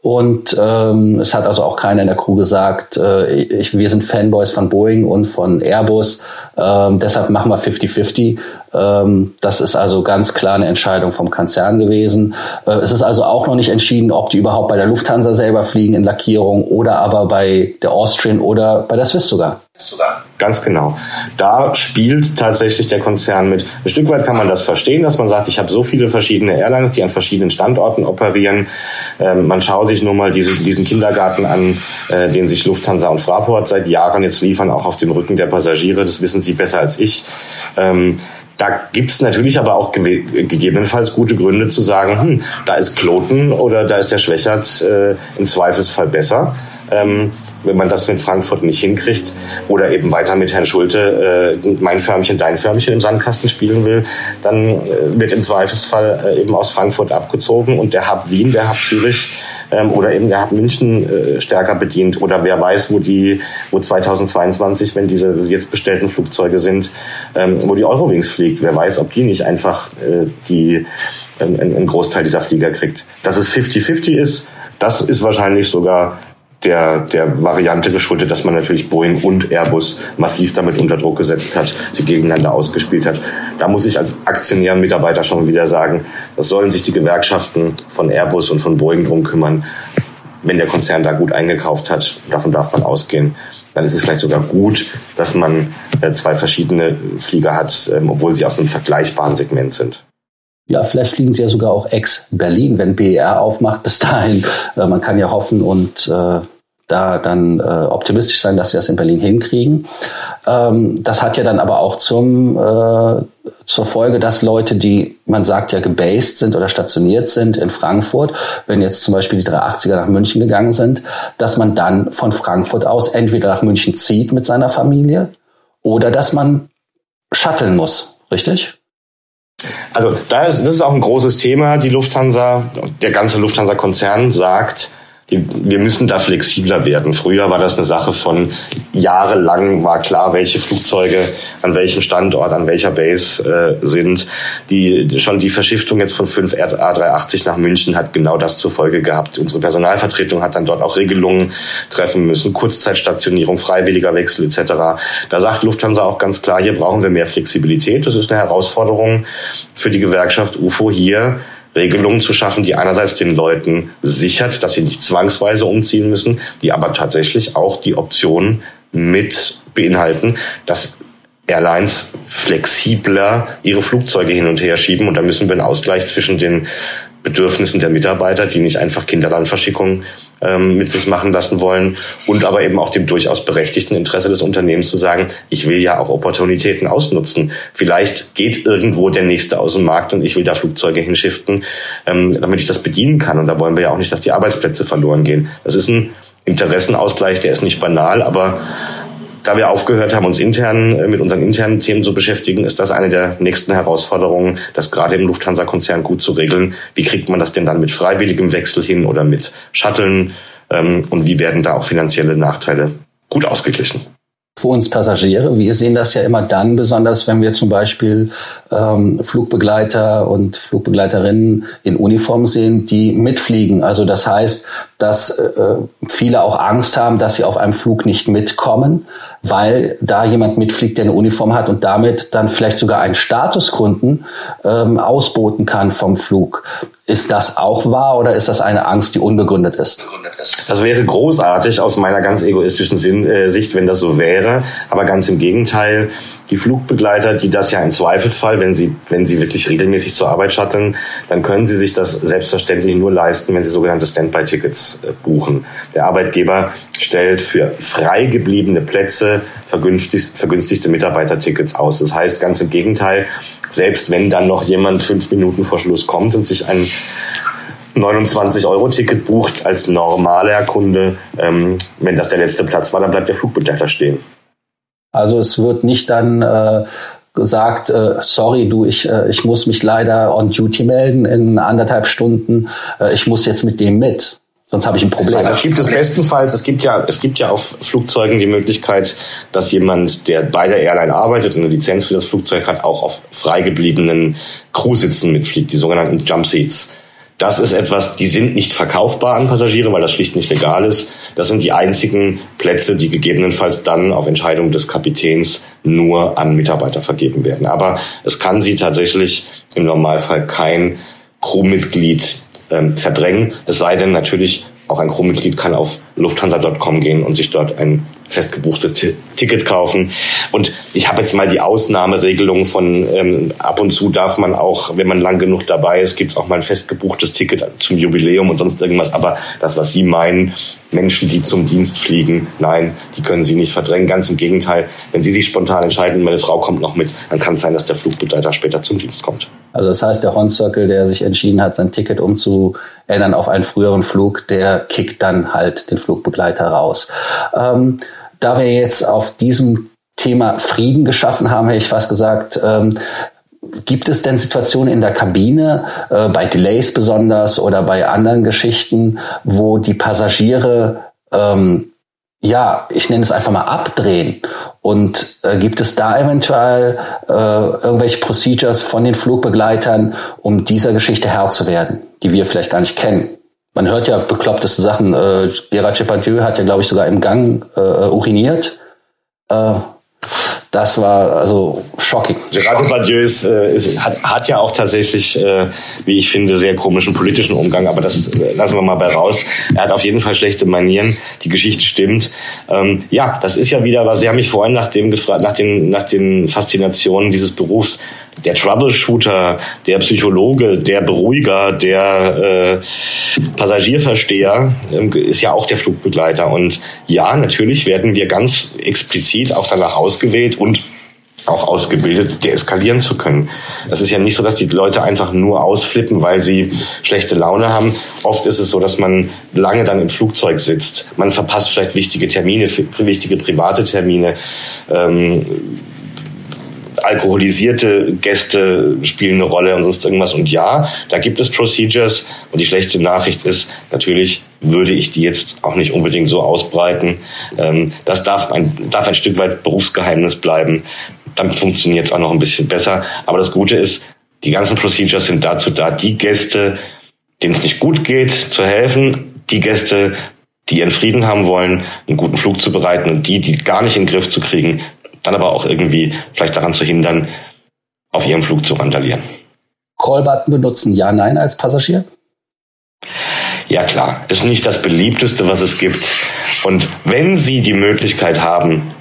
Und ähm, es hat also auch keiner in der Crew gesagt, äh, ich, wir sind Fanboys von Boeing und von Airbus, ähm, deshalb machen wir 50-50. Ähm, das ist also ganz klar eine Entscheidung vom Konzern gewesen. Äh, es ist also auch noch nicht entschieden, ob die überhaupt bei der Lufthansa selber fliegen in Lackierung oder aber bei der Austrian oder bei der Swiss sogar. Ganz genau. Da spielt tatsächlich der Konzern mit. Ein Stück weit kann man das verstehen, dass man sagt, ich habe so viele verschiedene Airlines, die an verschiedenen Standorten operieren. Ähm, man schaut sich nur mal diese, diesen Kindergarten an, äh, den sich Lufthansa und Fraport seit Jahren jetzt liefern, auch auf dem Rücken der Passagiere. Das wissen Sie besser als ich. Ähm, da gibt's natürlich aber auch ge gegebenenfalls gute Gründe zu sagen, hm, da ist Kloten oder da ist der Schwächert äh, im Zweifelsfall besser. Ähm, wenn man das in Frankfurt nicht hinkriegt oder eben weiter mit Herrn Schulte äh, mein Förmchen, dein Förmchen im Sandkasten spielen will, dann äh, wird im Zweifelsfall äh, eben aus Frankfurt abgezogen und der Hub Wien, der Hub Zürich ähm, oder eben der Hub München äh, stärker bedient oder wer weiß, wo die, wo 2022, wenn diese jetzt bestellten Flugzeuge sind, ähm, wo die Eurowings fliegt, wer weiß, ob die nicht einfach äh, die einen, einen Großteil dieser Flieger kriegt. Dass es 50-50 ist, Das ist wahrscheinlich sogar der, der Variante geschuldet, dass man natürlich Boeing und Airbus massiv damit unter Druck gesetzt hat, sie gegeneinander ausgespielt hat. Da muss ich als Aktionär Mitarbeiter schon wieder sagen, das sollen sich die Gewerkschaften von Airbus und von Boeing drum kümmern. Wenn der Konzern da gut eingekauft hat, davon darf man ausgehen, dann ist es vielleicht sogar gut, dass man äh, zwei verschiedene Flieger hat, ähm, obwohl sie aus einem vergleichbaren Segment sind. Ja, vielleicht fliegen sie ja sogar auch ex-Berlin, wenn BER aufmacht bis dahin. Äh, man kann ja hoffen und äh, da dann äh, optimistisch sein, dass sie das in Berlin hinkriegen. Ähm, das hat ja dann aber auch zum, äh, zur Folge, dass Leute, die, man sagt ja, gebased sind oder stationiert sind in Frankfurt, wenn jetzt zum Beispiel die 380er nach München gegangen sind, dass man dann von Frankfurt aus entweder nach München zieht mit seiner Familie oder dass man shutteln muss, richtig? Also da ist, das ist auch ein großes Thema. Die Lufthansa, der ganze Lufthansa-Konzern sagt, wir müssen da flexibler werden. Früher war das eine Sache von jahrelang war klar, welche Flugzeuge an welchem Standort, an welcher Base äh, sind. Die schon die Verschiftung jetzt von fünf A380 nach München hat genau das zur Folge gehabt. Unsere Personalvertretung hat dann dort auch Regelungen treffen müssen, Kurzzeitstationierung, freiwilliger Wechsel etc. Da sagt Lufthansa auch ganz klar, hier brauchen wir mehr Flexibilität. Das ist eine Herausforderung für die Gewerkschaft UFO hier Regelungen zu schaffen, die einerseits den Leuten sichert, dass sie nicht zwangsweise umziehen müssen, die aber tatsächlich auch die Option mit beinhalten, dass Airlines flexibler ihre Flugzeuge hin und her schieben. Und da müssen wir einen Ausgleich zwischen den Bedürfnissen der Mitarbeiter, die nicht einfach Kinderlandverschickungen ähm, mit sich machen lassen wollen und aber eben auch dem durchaus berechtigten Interesse des Unternehmens zu sagen, ich will ja auch Opportunitäten ausnutzen. Vielleicht geht irgendwo der nächste aus dem Markt und ich will da Flugzeuge hinschiften, ähm, damit ich das bedienen kann. Und da wollen wir ja auch nicht, dass die Arbeitsplätze verloren gehen. Das ist ein Interessenausgleich, der ist nicht banal, aber da wir aufgehört haben, uns intern äh, mit unseren internen Themen zu beschäftigen, ist das eine der nächsten Herausforderungen, das gerade im Lufthansa-Konzern gut zu regeln. Wie kriegt man das denn dann mit freiwilligem Wechsel hin oder mit Shuttlen? Ähm, und wie werden da auch finanzielle Nachteile gut ausgeglichen? Für uns Passagiere. Wir sehen das ja immer dann, besonders wenn wir zum Beispiel ähm, Flugbegleiter und Flugbegleiterinnen in Uniform sehen, die mitfliegen. Also das heißt, dass äh, viele auch Angst haben, dass sie auf einem Flug nicht mitkommen, weil da jemand mitfliegt, der eine Uniform hat und damit dann vielleicht sogar einen Statuskunden ähm, ausboten kann vom Flug. Ist das auch wahr oder ist das eine Angst, die unbegründet ist? Das wäre großartig aus meiner ganz egoistischen Sinn, äh, Sicht, wenn das so wäre. Aber ganz im Gegenteil, die Flugbegleiter, die das ja im Zweifelsfall, wenn sie, wenn sie wirklich regelmäßig zur Arbeit shutteln, dann können sie sich das selbstverständlich nur leisten, wenn sie sogenannte Standby-Tickets äh, buchen. Der Arbeitgeber stellt für frei gebliebene Plätze vergünstigte Mitarbeitertickets aus. Das heißt, ganz im Gegenteil, selbst wenn dann noch jemand fünf Minuten vor Schluss kommt und sich ein 29-Euro-Ticket bucht als normaler Kunde, ähm, wenn das der letzte Platz war, dann bleibt der Flugbegleiter stehen. Also es wird nicht dann äh, gesagt, äh, sorry, du, ich, äh, ich muss mich leider on duty melden in anderthalb Stunden, äh, ich muss jetzt mit dem mit. Sonst habe ich ein Problem. Also es gibt es bestenfalls, es gibt ja, es gibt ja auf Flugzeugen die Möglichkeit, dass jemand, der bei der Airline arbeitet und eine Lizenz für das Flugzeug hat, auch auf freigebliebenen Crewsitzen mitfliegt, die sogenannten Jump Seats. Das ist etwas, die sind nicht verkaufbar an Passagiere, weil das schlicht nicht legal ist. Das sind die einzigen Plätze, die gegebenenfalls dann auf Entscheidung des Kapitäns nur an Mitarbeiter vergeben werden. Aber es kann sie tatsächlich im Normalfall kein Crewmitglied ähm, verdrängen. Es sei denn natürlich, auch ein Crewmitglied kann auf lufthansa.com gehen und sich dort ein festgebuchtes Ticket kaufen. Und ich habe jetzt mal die Ausnahmeregelung von ähm, ab und zu darf man auch, wenn man lang genug dabei ist, gibt es auch mal ein festgebuchtes Ticket zum Jubiläum und sonst irgendwas. Aber das, was Sie meinen, Menschen, die zum Dienst fliegen, nein, die können Sie nicht verdrängen. Ganz im Gegenteil, wenn Sie sich spontan entscheiden, meine Frau kommt noch mit, dann kann es sein, dass der Flugbegleiter später zum Dienst kommt. Also das heißt, der Horn Circle, der sich entschieden hat, sein Ticket umzuändern auf einen früheren Flug, der kickt dann halt den Flugbegleiter raus. Ähm, da wir jetzt auf diesem Thema Frieden geschaffen haben, hätte ich fast gesagt, ähm, Gibt es denn Situationen in der Kabine, äh, bei Delays besonders oder bei anderen Geschichten, wo die Passagiere, ähm, ja, ich nenne es einfach mal abdrehen? Und äh, gibt es da eventuell äh, irgendwelche Procedures von den Flugbegleitern, um dieser Geschichte Herr zu werden, die wir vielleicht gar nicht kennen? man hört ja bekloppteste Sachen. Äh, Gerard Depardieu hat ja, glaube ich, sogar im Gang äh, uriniert. Das war also shocking. Gerard Depardieu ist, äh, ist, hat, hat ja auch tatsächlich, äh, wie ich finde, sehr komischen politischen Umgang, aber das äh, lassen wir mal bei raus. Er hat auf jeden Fall schlechte Manieren. Die Geschichte stimmt. Ähm, ja, das ist ja wieder was. Sie haben mich vorhin nach dem gefragt, nach den, nach den Faszinationen dieses Berufs der Troubleshooter, der Psychologe, der Beruhiger, der äh, Passagierversteher äh, ist ja auch der Flugbegleiter. Und ja, natürlich werden wir ganz explizit auch danach ausgewählt und auch ausgebildet, deeskalieren zu können. Es ist ja nicht so, dass die Leute einfach nur ausflippen, weil sie schlechte Laune haben. Oft ist es so, dass man lange dann im Flugzeug sitzt. Man verpasst vielleicht wichtige Termine, wichtige private Termine. Ähm, alkoholisierte Gäste spielen eine Rolle und sonst irgendwas. Und ja, da gibt es Procedures. Und die schlechte Nachricht ist, natürlich würde ich die jetzt auch nicht unbedingt so ausbreiten. Ähm, das darf ein, darf ein Stück weit Berufsgeheimnis bleiben. Dann funktioniert es auch noch ein bisschen besser. Aber das Gute ist, die ganzen Procedures sind dazu da, die Gäste, denen es nicht gut geht, zu helfen. Die Gäste, die ihren Frieden haben wollen, einen guten Flug zu bereiten und die, die gar nicht in den Griff zu kriegen, dann aber auch irgendwie vielleicht daran zu hindern, auf ihrem Flug zu randalieren. Callbutton benutzen, ja, nein als Passagier? Ja klar, ist nicht das beliebteste, was es gibt. Und wenn Sie die Möglichkeit haben,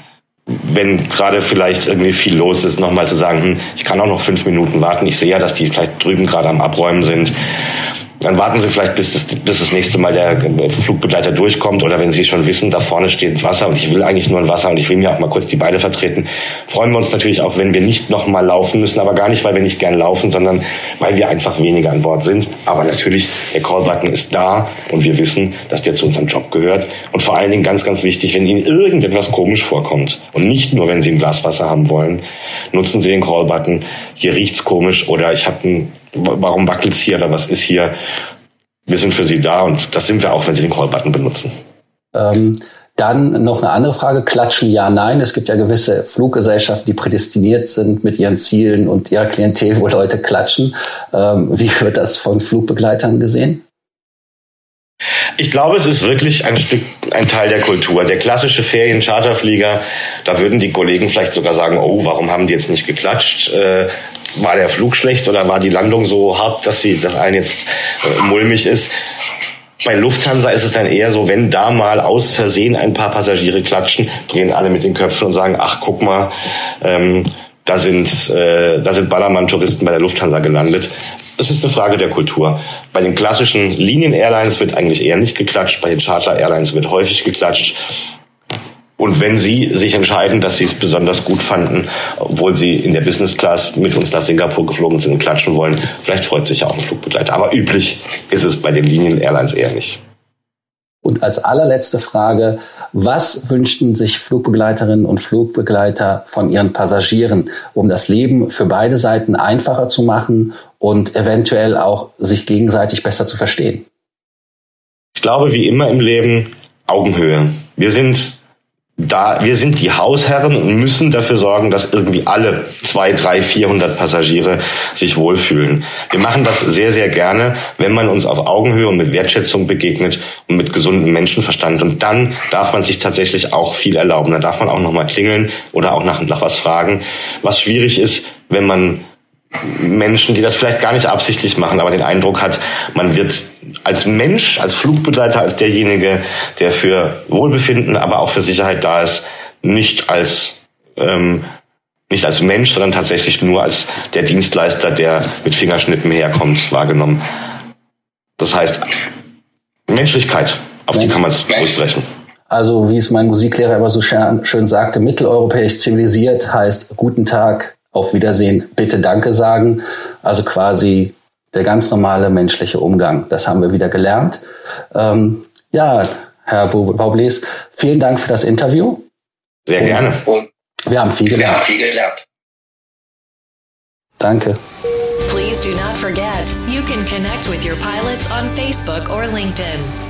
wenn gerade vielleicht irgendwie viel los ist, nochmal zu sagen, hm, ich kann auch noch fünf Minuten warten, ich sehe ja, dass die vielleicht drüben gerade am Abräumen sind dann warten Sie vielleicht, bis das, bis das nächste Mal der Flugbegleiter durchkommt oder wenn Sie schon wissen, da vorne steht Wasser und ich will eigentlich nur ein Wasser und ich will mir auch mal kurz die Beine vertreten, freuen wir uns natürlich auch, wenn wir nicht nochmal laufen müssen, aber gar nicht, weil wir nicht gern laufen, sondern weil wir einfach weniger an Bord sind. Aber natürlich, der Callbutton ist da und wir wissen, dass der zu unserem Job gehört. Und vor allen Dingen ganz, ganz wichtig, wenn Ihnen irgendetwas komisch vorkommt und nicht nur, wenn Sie ein Glas Wasser haben wollen, nutzen Sie den Callbutton. Hier riecht's komisch oder ich habe ein warum wackelt's hier oder was ist hier? Wir sind für Sie da und das sind wir auch, wenn Sie den Call-Button benutzen. Ähm, dann noch eine andere Frage. Klatschen ja, nein. Es gibt ja gewisse Fluggesellschaften, die prädestiniert sind mit ihren Zielen und ihrer Klientel, wo Leute klatschen. Ähm, wie wird das von Flugbegleitern gesehen? Ich glaube, es ist wirklich ein Stück, ein Teil der Kultur. Der klassische Ferien-Charterflieger, da würden die Kollegen vielleicht sogar sagen, oh, warum haben die jetzt nicht geklatscht? War der Flug schlecht oder war die Landung so hart, dass sie, dass allen jetzt äh, mulmig ist? Bei Lufthansa ist es dann eher so, wenn da mal aus Versehen ein paar Passagiere klatschen, drehen alle mit den Köpfen und sagen, ach, guck mal, ähm, da sind, äh, da sind Ballermann-Touristen bei der Lufthansa gelandet. Es ist eine Frage der Kultur. Bei den klassischen Linien-Airlines wird eigentlich eher nicht geklatscht, bei den Charter-Airlines wird häufig geklatscht. Und wenn Sie sich entscheiden, dass Sie es besonders gut fanden, obwohl Sie in der Business Class mit uns nach Singapur geflogen sind und klatschen wollen, vielleicht freut sich ja auch ein Flugbegleiter. Aber üblich ist es bei den Linien-Airlines eher nicht. Und als allerletzte Frage, was wünschten sich Flugbegleiterinnen und Flugbegleiter von ihren Passagieren, um das Leben für beide Seiten einfacher zu machen und eventuell auch sich gegenseitig besser zu verstehen? Ich glaube, wie immer im Leben, Augenhöhe. Wir sind da, wir sind die Hausherren und müssen dafür sorgen, dass irgendwie alle zwei, drei, vierhundert Passagiere sich wohlfühlen. Wir machen das sehr, sehr gerne, wenn man uns auf Augenhöhe und mit Wertschätzung begegnet und mit gesundem Menschenverstand. Und dann darf man sich tatsächlich auch viel erlauben. Dann darf man auch nochmal klingeln oder auch nach, nach was fragen. Was schwierig ist, wenn man Menschen, die das vielleicht gar nicht absichtlich machen, aber den Eindruck hat, man wird als Mensch, als Flugbegleiter, als derjenige, der für Wohlbefinden, aber auch für Sicherheit da ist, nicht als ähm, nicht als Mensch, sondern tatsächlich nur als der Dienstleister, der mit Fingerschnippen herkommt, wahrgenommen. Das heißt, Menschlichkeit, auf die kann man es durchbrechen. Also, wie es mein Musiklehrer immer so schön sagte, mitteleuropäisch zivilisiert heißt guten Tag, auf Wiedersehen, bitte Danke sagen. Also quasi der ganz normale menschliche Umgang. Das haben wir wieder gelernt. Ähm, ja, Herr Baublis, vielen Dank für das Interview. Sehr gerne. Und wir haben viel gelernt. viel gelernt. Danke. Please do not forget, you can connect with your pilots on Facebook or LinkedIn.